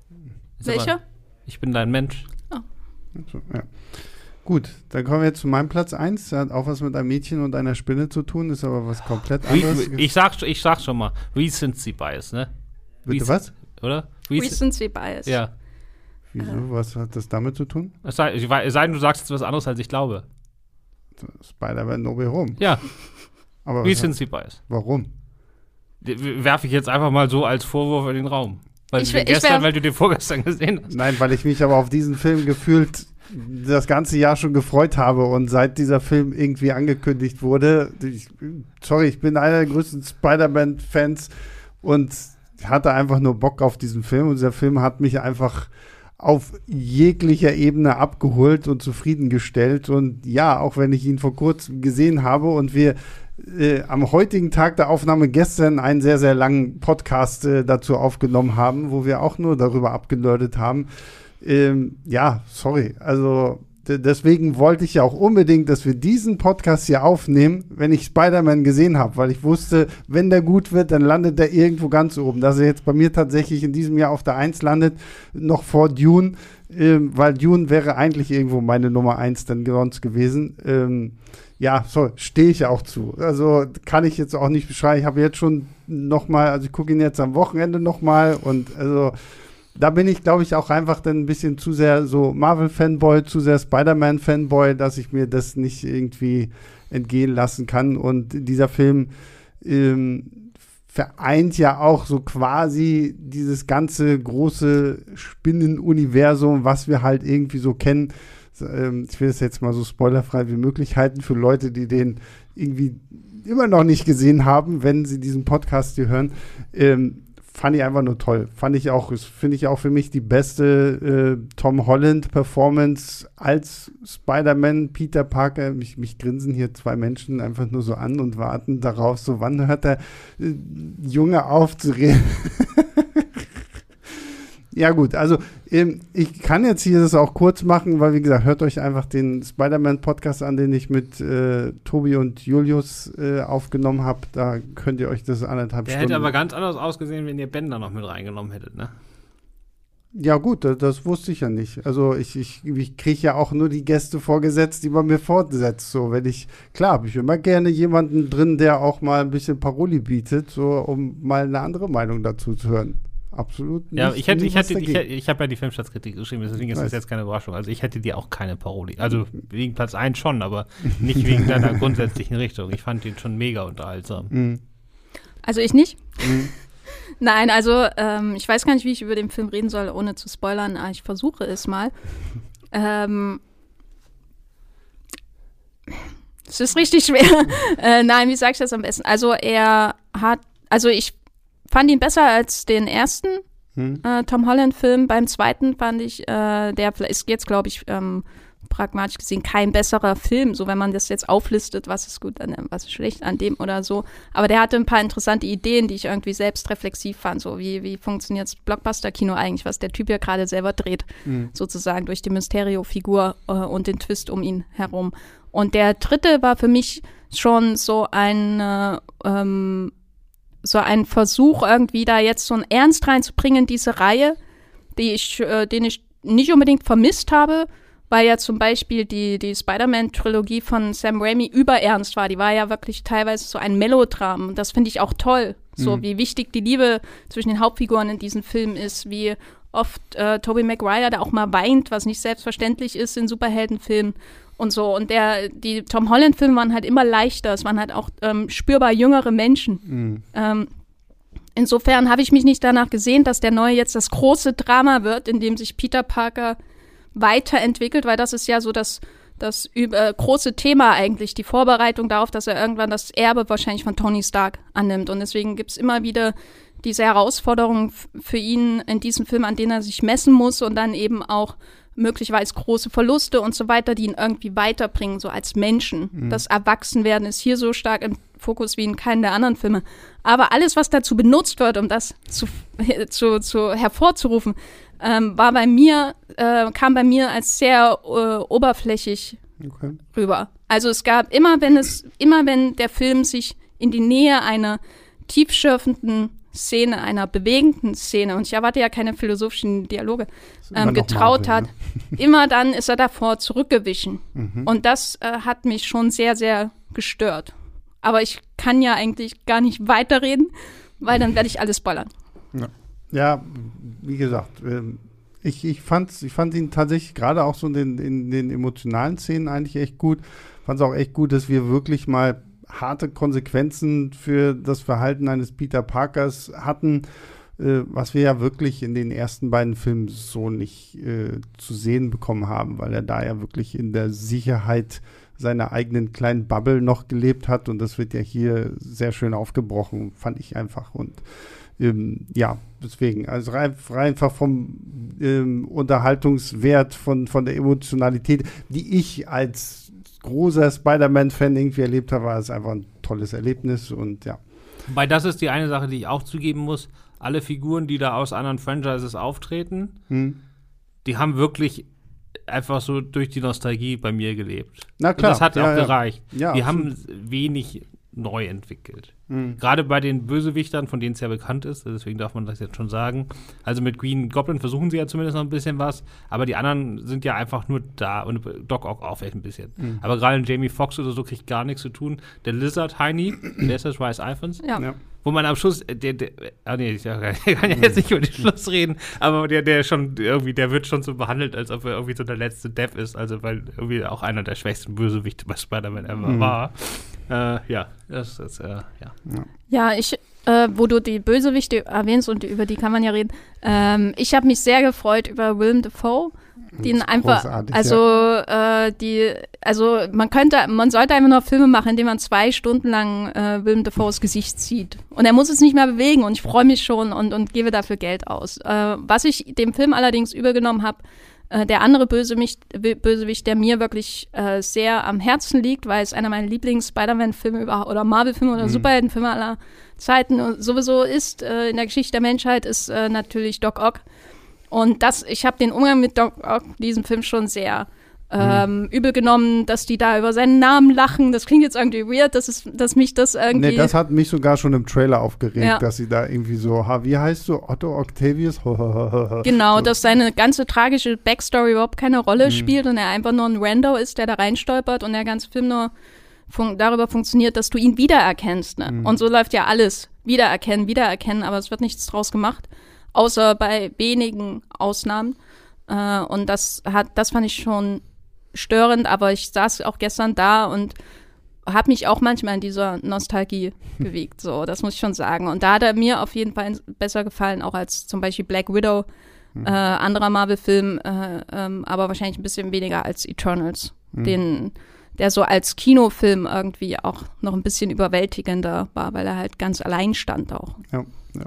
Ist Welcher? Aber, ich bin dein Mensch. Oh. Also, ja. Gut, dann kommen wir jetzt zu meinem Platz 1. Der hat auch was mit einem Mädchen und einer Spinne zu tun, ist aber was komplett anderes. Ich sag, ich sag schon mal, Recency Bias, ne? Bitte was? Oder? Recency Bias. Ja. Wieso? Äh. Was hat das damit zu tun? Es sei, es sei denn, du sagst jetzt was anderes, als ich glaube. Spider-Man No Way Home. Ja. Aber Recency Bias. Warum? Werfe ich jetzt einfach mal so als Vorwurf in den Raum. Weil, ich, du gestern, weil du den vorgestern gesehen hast. Nein, weil ich mich aber auf diesen Film gefühlt das ganze Jahr schon gefreut habe und seit dieser Film irgendwie angekündigt wurde, ich, sorry, ich bin einer der größten Spider-Man-Fans und hatte einfach nur Bock auf diesen Film und dieser Film hat mich einfach auf jeglicher Ebene abgeholt und zufriedengestellt. Und ja, auch wenn ich ihn vor kurzem gesehen habe und wir äh, am heutigen Tag der Aufnahme gestern einen sehr, sehr langen Podcast äh, dazu aufgenommen haben, wo wir auch nur darüber abgenördet haben. Ähm, ja, sorry. Also deswegen wollte ich ja auch unbedingt, dass wir diesen Podcast hier aufnehmen, wenn ich Spider-Man gesehen habe, weil ich wusste, wenn der gut wird, dann landet er irgendwo ganz oben. Dass er jetzt bei mir tatsächlich in diesem Jahr auf der 1 landet, noch vor Dune, ähm, weil Dune wäre eigentlich irgendwo meine Nummer 1 dann sonst gewesen. Ähm, ja, so stehe ich ja auch zu. Also kann ich jetzt auch nicht beschreiben. Ich habe jetzt schon noch mal, also ich gucke ihn jetzt am Wochenende noch mal und also da bin ich, glaube ich, auch einfach dann ein bisschen zu sehr so Marvel-Fanboy, zu sehr Spider-Man-Fanboy, dass ich mir das nicht irgendwie entgehen lassen kann. Und dieser Film ähm, vereint ja auch so quasi dieses ganze große Spinnenuniversum, was wir halt irgendwie so kennen. Ähm, ich will es jetzt mal so spoilerfrei wie möglich halten für Leute, die den irgendwie immer noch nicht gesehen haben, wenn sie diesen Podcast hier hören. Ähm, fand ich einfach nur toll. Fand ich auch, finde ich auch für mich die beste äh, Tom Holland-Performance als Spider-Man, Peter Parker. Mich, mich grinsen hier zwei Menschen einfach nur so an und warten darauf, so wann hört der äh, Junge auf zu reden. Ja, gut, also ähm, ich kann jetzt hier das auch kurz machen, weil, wie gesagt, hört euch einfach den Spider-Man-Podcast an, den ich mit äh, Tobi und Julius äh, aufgenommen habe. Da könnt ihr euch das anderthalb Der Stunden. hätte aber ganz anders ausgesehen, wenn ihr Bender noch mit reingenommen hättet, ne? Ja, gut, das, das wusste ich ja nicht. Also, ich, ich, ich kriege ja auch nur die Gäste vorgesetzt, die man mir fortsetzt. So, wenn ich, klar, habe ich immer gerne jemanden drin, der auch mal ein bisschen Paroli bietet, so, um mal eine andere Meinung dazu zu hören absolut nicht. Ja, ich hätte, ich hätte, ich, ich habe ja die Filmschatzkritik geschrieben, deswegen ist das jetzt keine Überraschung. Also ich hätte dir auch keine Paroli. Also wegen Platz 1 schon, aber nicht wegen deiner grundsätzlichen Richtung. Ich fand ihn schon mega unterhaltsam. Mhm. Also ich nicht. Mhm. Nein, also ähm, ich weiß gar nicht, wie ich über den Film reden soll, ohne zu spoilern. Aber ich versuche es mal. ähm, es ist richtig schwer. äh, nein, wie sage ich das am besten? Also er hat, also ich fand ihn besser als den ersten hm. äh, Tom Holland-Film. Beim zweiten fand ich, äh, der ist jetzt, glaube ich, ähm, pragmatisch gesehen kein besserer Film, so wenn man das jetzt auflistet, was ist gut an dem, was ist schlecht an dem oder so. Aber der hatte ein paar interessante Ideen, die ich irgendwie selbst reflexiv fand. So wie, wie funktioniert das Blockbuster-Kino eigentlich, was der Typ ja gerade selber dreht, mhm. sozusagen durch die Mysterio-Figur äh, und den Twist um ihn herum. Und der dritte war für mich schon so ein äh, ähm, so ein Versuch, irgendwie da jetzt so einen Ernst reinzubringen in diese Reihe, die ich, äh, den ich nicht unbedingt vermisst habe, weil ja zum Beispiel die, die Spider-Man-Trilogie von Sam Raimi überernst war. Die war ja wirklich teilweise so ein Melodram. Und das finde ich auch toll. So, mhm. wie wichtig die Liebe zwischen den Hauptfiguren in diesem Film ist, wie oft äh, Tobey Maguire da auch mal weint, was nicht selbstverständlich ist in Superheldenfilmen und so. Und der, die Tom Holland-Filme waren halt immer leichter. Es waren halt auch ähm, spürbar jüngere Menschen. Mhm. Ähm, insofern habe ich mich nicht danach gesehen, dass der neue jetzt das große Drama wird, in dem sich Peter Parker weiterentwickelt, weil das ist ja so das, das über, große Thema eigentlich, die Vorbereitung darauf, dass er irgendwann das Erbe wahrscheinlich von Tony Stark annimmt. Und deswegen gibt es immer wieder diese Herausforderung für ihn in diesem Film, an denen er sich messen muss und dann eben auch möglicherweise große Verluste und so weiter, die ihn irgendwie weiterbringen, so als Menschen. Mhm. Das Erwachsenwerden ist hier so stark im Fokus wie in keinem der anderen Filme. Aber alles, was dazu benutzt wird, um das zu, zu, zu hervorzurufen, ähm, war bei mir, äh, kam bei mir als sehr äh, oberflächlich okay. rüber. Also es gab immer, wenn es, immer wenn der Film sich in die Nähe einer tiefschürfenden Szene, einer bewegenden Szene, und ich erwarte ja keine philosophischen Dialoge, ähm, getraut Marvel, hat, ne? immer dann ist er davor zurückgewichen. Mhm. Und das äh, hat mich schon sehr, sehr gestört. Aber ich kann ja eigentlich gar nicht weiterreden, weil dann werde ich alles spoilern. Ja, ja wie gesagt, ähm, ich, ich, fand's, ich fand ihn tatsächlich gerade auch so in den, in den emotionalen Szenen eigentlich echt gut. Fand es auch echt gut, dass wir wirklich mal harte Konsequenzen für das Verhalten eines Peter Parkers hatten, äh, was wir ja wirklich in den ersten beiden Filmen so nicht äh, zu sehen bekommen haben, weil er da ja wirklich in der Sicherheit seiner eigenen kleinen Bubble noch gelebt hat. Und das wird ja hier sehr schön aufgebrochen, fand ich einfach. Und ähm, ja, deswegen, also rein, einfach vom ähm, Unterhaltungswert, von, von der Emotionalität, die ich als großer Spider-Man-Fan irgendwie erlebt habe, war es einfach ein tolles Erlebnis und ja. Weil das ist die eine Sache, die ich auch zugeben muss. Alle Figuren, die da aus anderen Franchises auftreten, hm. die haben wirklich einfach so durch die Nostalgie bei mir gelebt. Na klar. Und das hat ja, auch ja. gereicht. Ja, die haben wenig neu entwickelt. Mhm. Gerade bei den Bösewichtern, von denen es ja bekannt ist, deswegen darf man das jetzt schon sagen. Also mit Green Goblin versuchen sie ja zumindest noch ein bisschen was, aber die anderen sind ja einfach nur da und Doc Ock auch vielleicht ein bisschen. Mhm. Aber gerade Jamie Foxx oder so kriegt gar nichts zu tun. Der Lizard Heini, der ist das Rice Iphans. Ja. ja wo man am Schluss, äh, der, der ah nee, ich kann ja jetzt nicht über den Schluss reden, aber der, der schon irgendwie, der wird schon so behandelt, als ob er irgendwie so der letzte Depp ist, also weil irgendwie auch einer der schwächsten Bösewichte bei Spider-Man ever mhm. war. Äh, ja, das ist, äh, ja. Ja, ich, äh, wo du die Bösewichte erwähnst und über die kann man ja reden, ähm, ich habe mich sehr gefreut über Willem Dafoe den einfach, also ja. äh, die, also man könnte, man sollte einfach nur Filme machen, in denen man zwei Stunden lang äh, Willem Dafoes Gesicht sieht. Und er muss es nicht mehr bewegen und ich freue mich schon und, und gebe dafür Geld aus. Äh, was ich dem Film allerdings übergenommen habe, äh, der andere Bösewicht, Bösewicht, der mir wirklich äh, sehr am Herzen liegt, weil es einer meiner Lieblings-Spider-Man-Filme oder Marvel-Filme oder mhm. Superhelden-Filme aller Zeiten sowieso ist äh, in der Geschichte der Menschheit, ist äh, natürlich Doc Ock. Und das, ich habe den Umgang mit Doc Ock diesem Film schon sehr ähm, mhm. übel genommen, dass die da über seinen Namen lachen. Das klingt jetzt irgendwie weird, dass, es, dass mich das irgendwie. Nee, das hat mich sogar schon im Trailer aufgeregt, ja. dass sie da irgendwie so, ha, wie heißt du, Otto Octavius? genau, so. dass seine ganze tragische Backstory überhaupt keine Rolle mhm. spielt und er einfach nur ein Rando ist, der da reinstolpert und der ganze Film nur fun darüber funktioniert, dass du ihn wiedererkennst. Ne? Mhm. Und so läuft ja alles. Wiedererkennen, wiedererkennen, aber es wird nichts draus gemacht außer bei wenigen Ausnahmen. Äh, und das hat, das fand ich schon störend, aber ich saß auch gestern da und habe mich auch manchmal in dieser Nostalgie bewegt. So, das muss ich schon sagen. Und da hat er mir auf jeden Fall besser gefallen, auch als zum Beispiel Black Widow, mhm. äh, anderer Marvel-Film, äh, ähm, aber wahrscheinlich ein bisschen weniger als Eternals, mhm. den der so als Kinofilm irgendwie auch noch ein bisschen überwältigender war, weil er halt ganz allein stand auch. Ja, ja.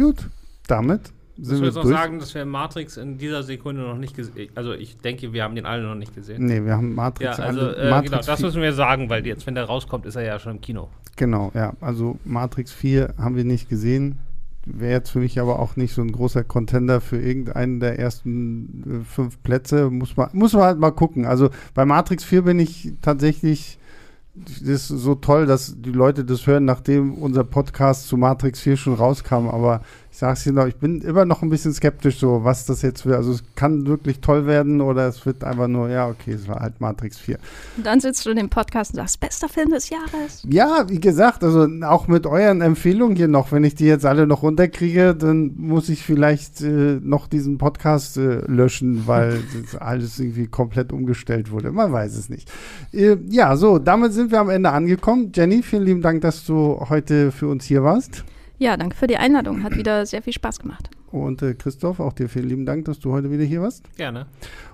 Gut, damit sind wir noch sagen, dass wir Matrix in dieser Sekunde noch nicht gesehen Also ich denke, wir haben den alle noch nicht gesehen. Nee, wir haben Matrix. Ja, also äh, Matrix genau, das müssen wir sagen, weil jetzt, wenn der rauskommt, ist er ja schon im Kino. Genau, ja. Also Matrix 4 haben wir nicht gesehen. Wäre jetzt für mich aber auch nicht so ein großer Contender für irgendeinen der ersten äh, fünf Plätze. Muss man, muss man halt mal gucken. Also bei Matrix 4 bin ich tatsächlich das ist so toll, dass die Leute das hören, nachdem unser Podcast zu Matrix 4 schon rauskam. Aber ich sage es dir noch, ich bin immer noch ein bisschen skeptisch, so was das jetzt wird. Also es kann wirklich toll werden oder es wird einfach nur, ja, okay, es war halt Matrix 4. Und dann sitzt du in dem Podcast und sagst, bester Film des Jahres. Ja, wie gesagt, also auch mit euren Empfehlungen hier noch, wenn ich die jetzt alle noch runterkriege, dann muss ich vielleicht äh, noch diesen Podcast äh, löschen, weil alles irgendwie komplett umgestellt wurde. Man weiß es nicht. Äh, ja, so, damit sind wir am Ende angekommen. Jenny, vielen lieben Dank, dass du heute für uns hier warst. Ja, danke für die Einladung. Hat wieder sehr viel Spaß gemacht. Und äh, Christoph, auch dir vielen lieben Dank, dass du heute wieder hier warst. Gerne.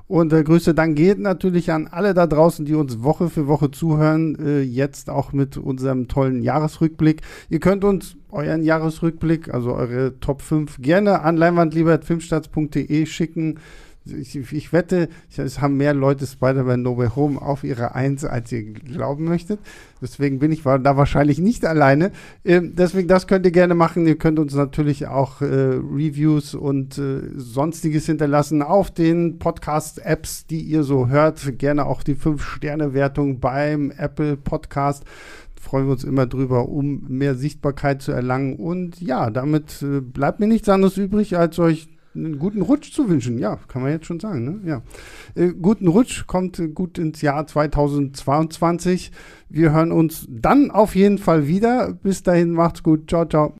Und äh, Grüße dann geht natürlich an alle da draußen, die uns Woche für Woche zuhören, äh, jetzt auch mit unserem tollen Jahresrückblick. Ihr könnt uns euren Jahresrückblick, also eure Top 5, gerne an leinwandliebertfilmstarts.de schicken ich, ich wette, es haben mehr Leute Spider-Man No Way Home auf ihrer Eins, als ihr glauben möchtet. Deswegen bin ich da wahrscheinlich nicht alleine. Ähm, deswegen, das könnt ihr gerne machen. Ihr könnt uns natürlich auch äh, Reviews und äh, sonstiges hinterlassen auf den Podcast-Apps, die ihr so hört. Gerne auch die 5-Sterne-Wertung beim Apple Podcast freuen wir uns immer drüber, um mehr Sichtbarkeit zu erlangen. Und ja, damit äh, bleibt mir nichts anderes übrig, als euch einen guten Rutsch zu wünschen. Ja, kann man jetzt schon sagen. Ne? Ja. Äh, guten Rutsch, kommt äh, gut ins Jahr 2022. Wir hören uns dann auf jeden Fall wieder. Bis dahin, macht's gut. Ciao, ciao.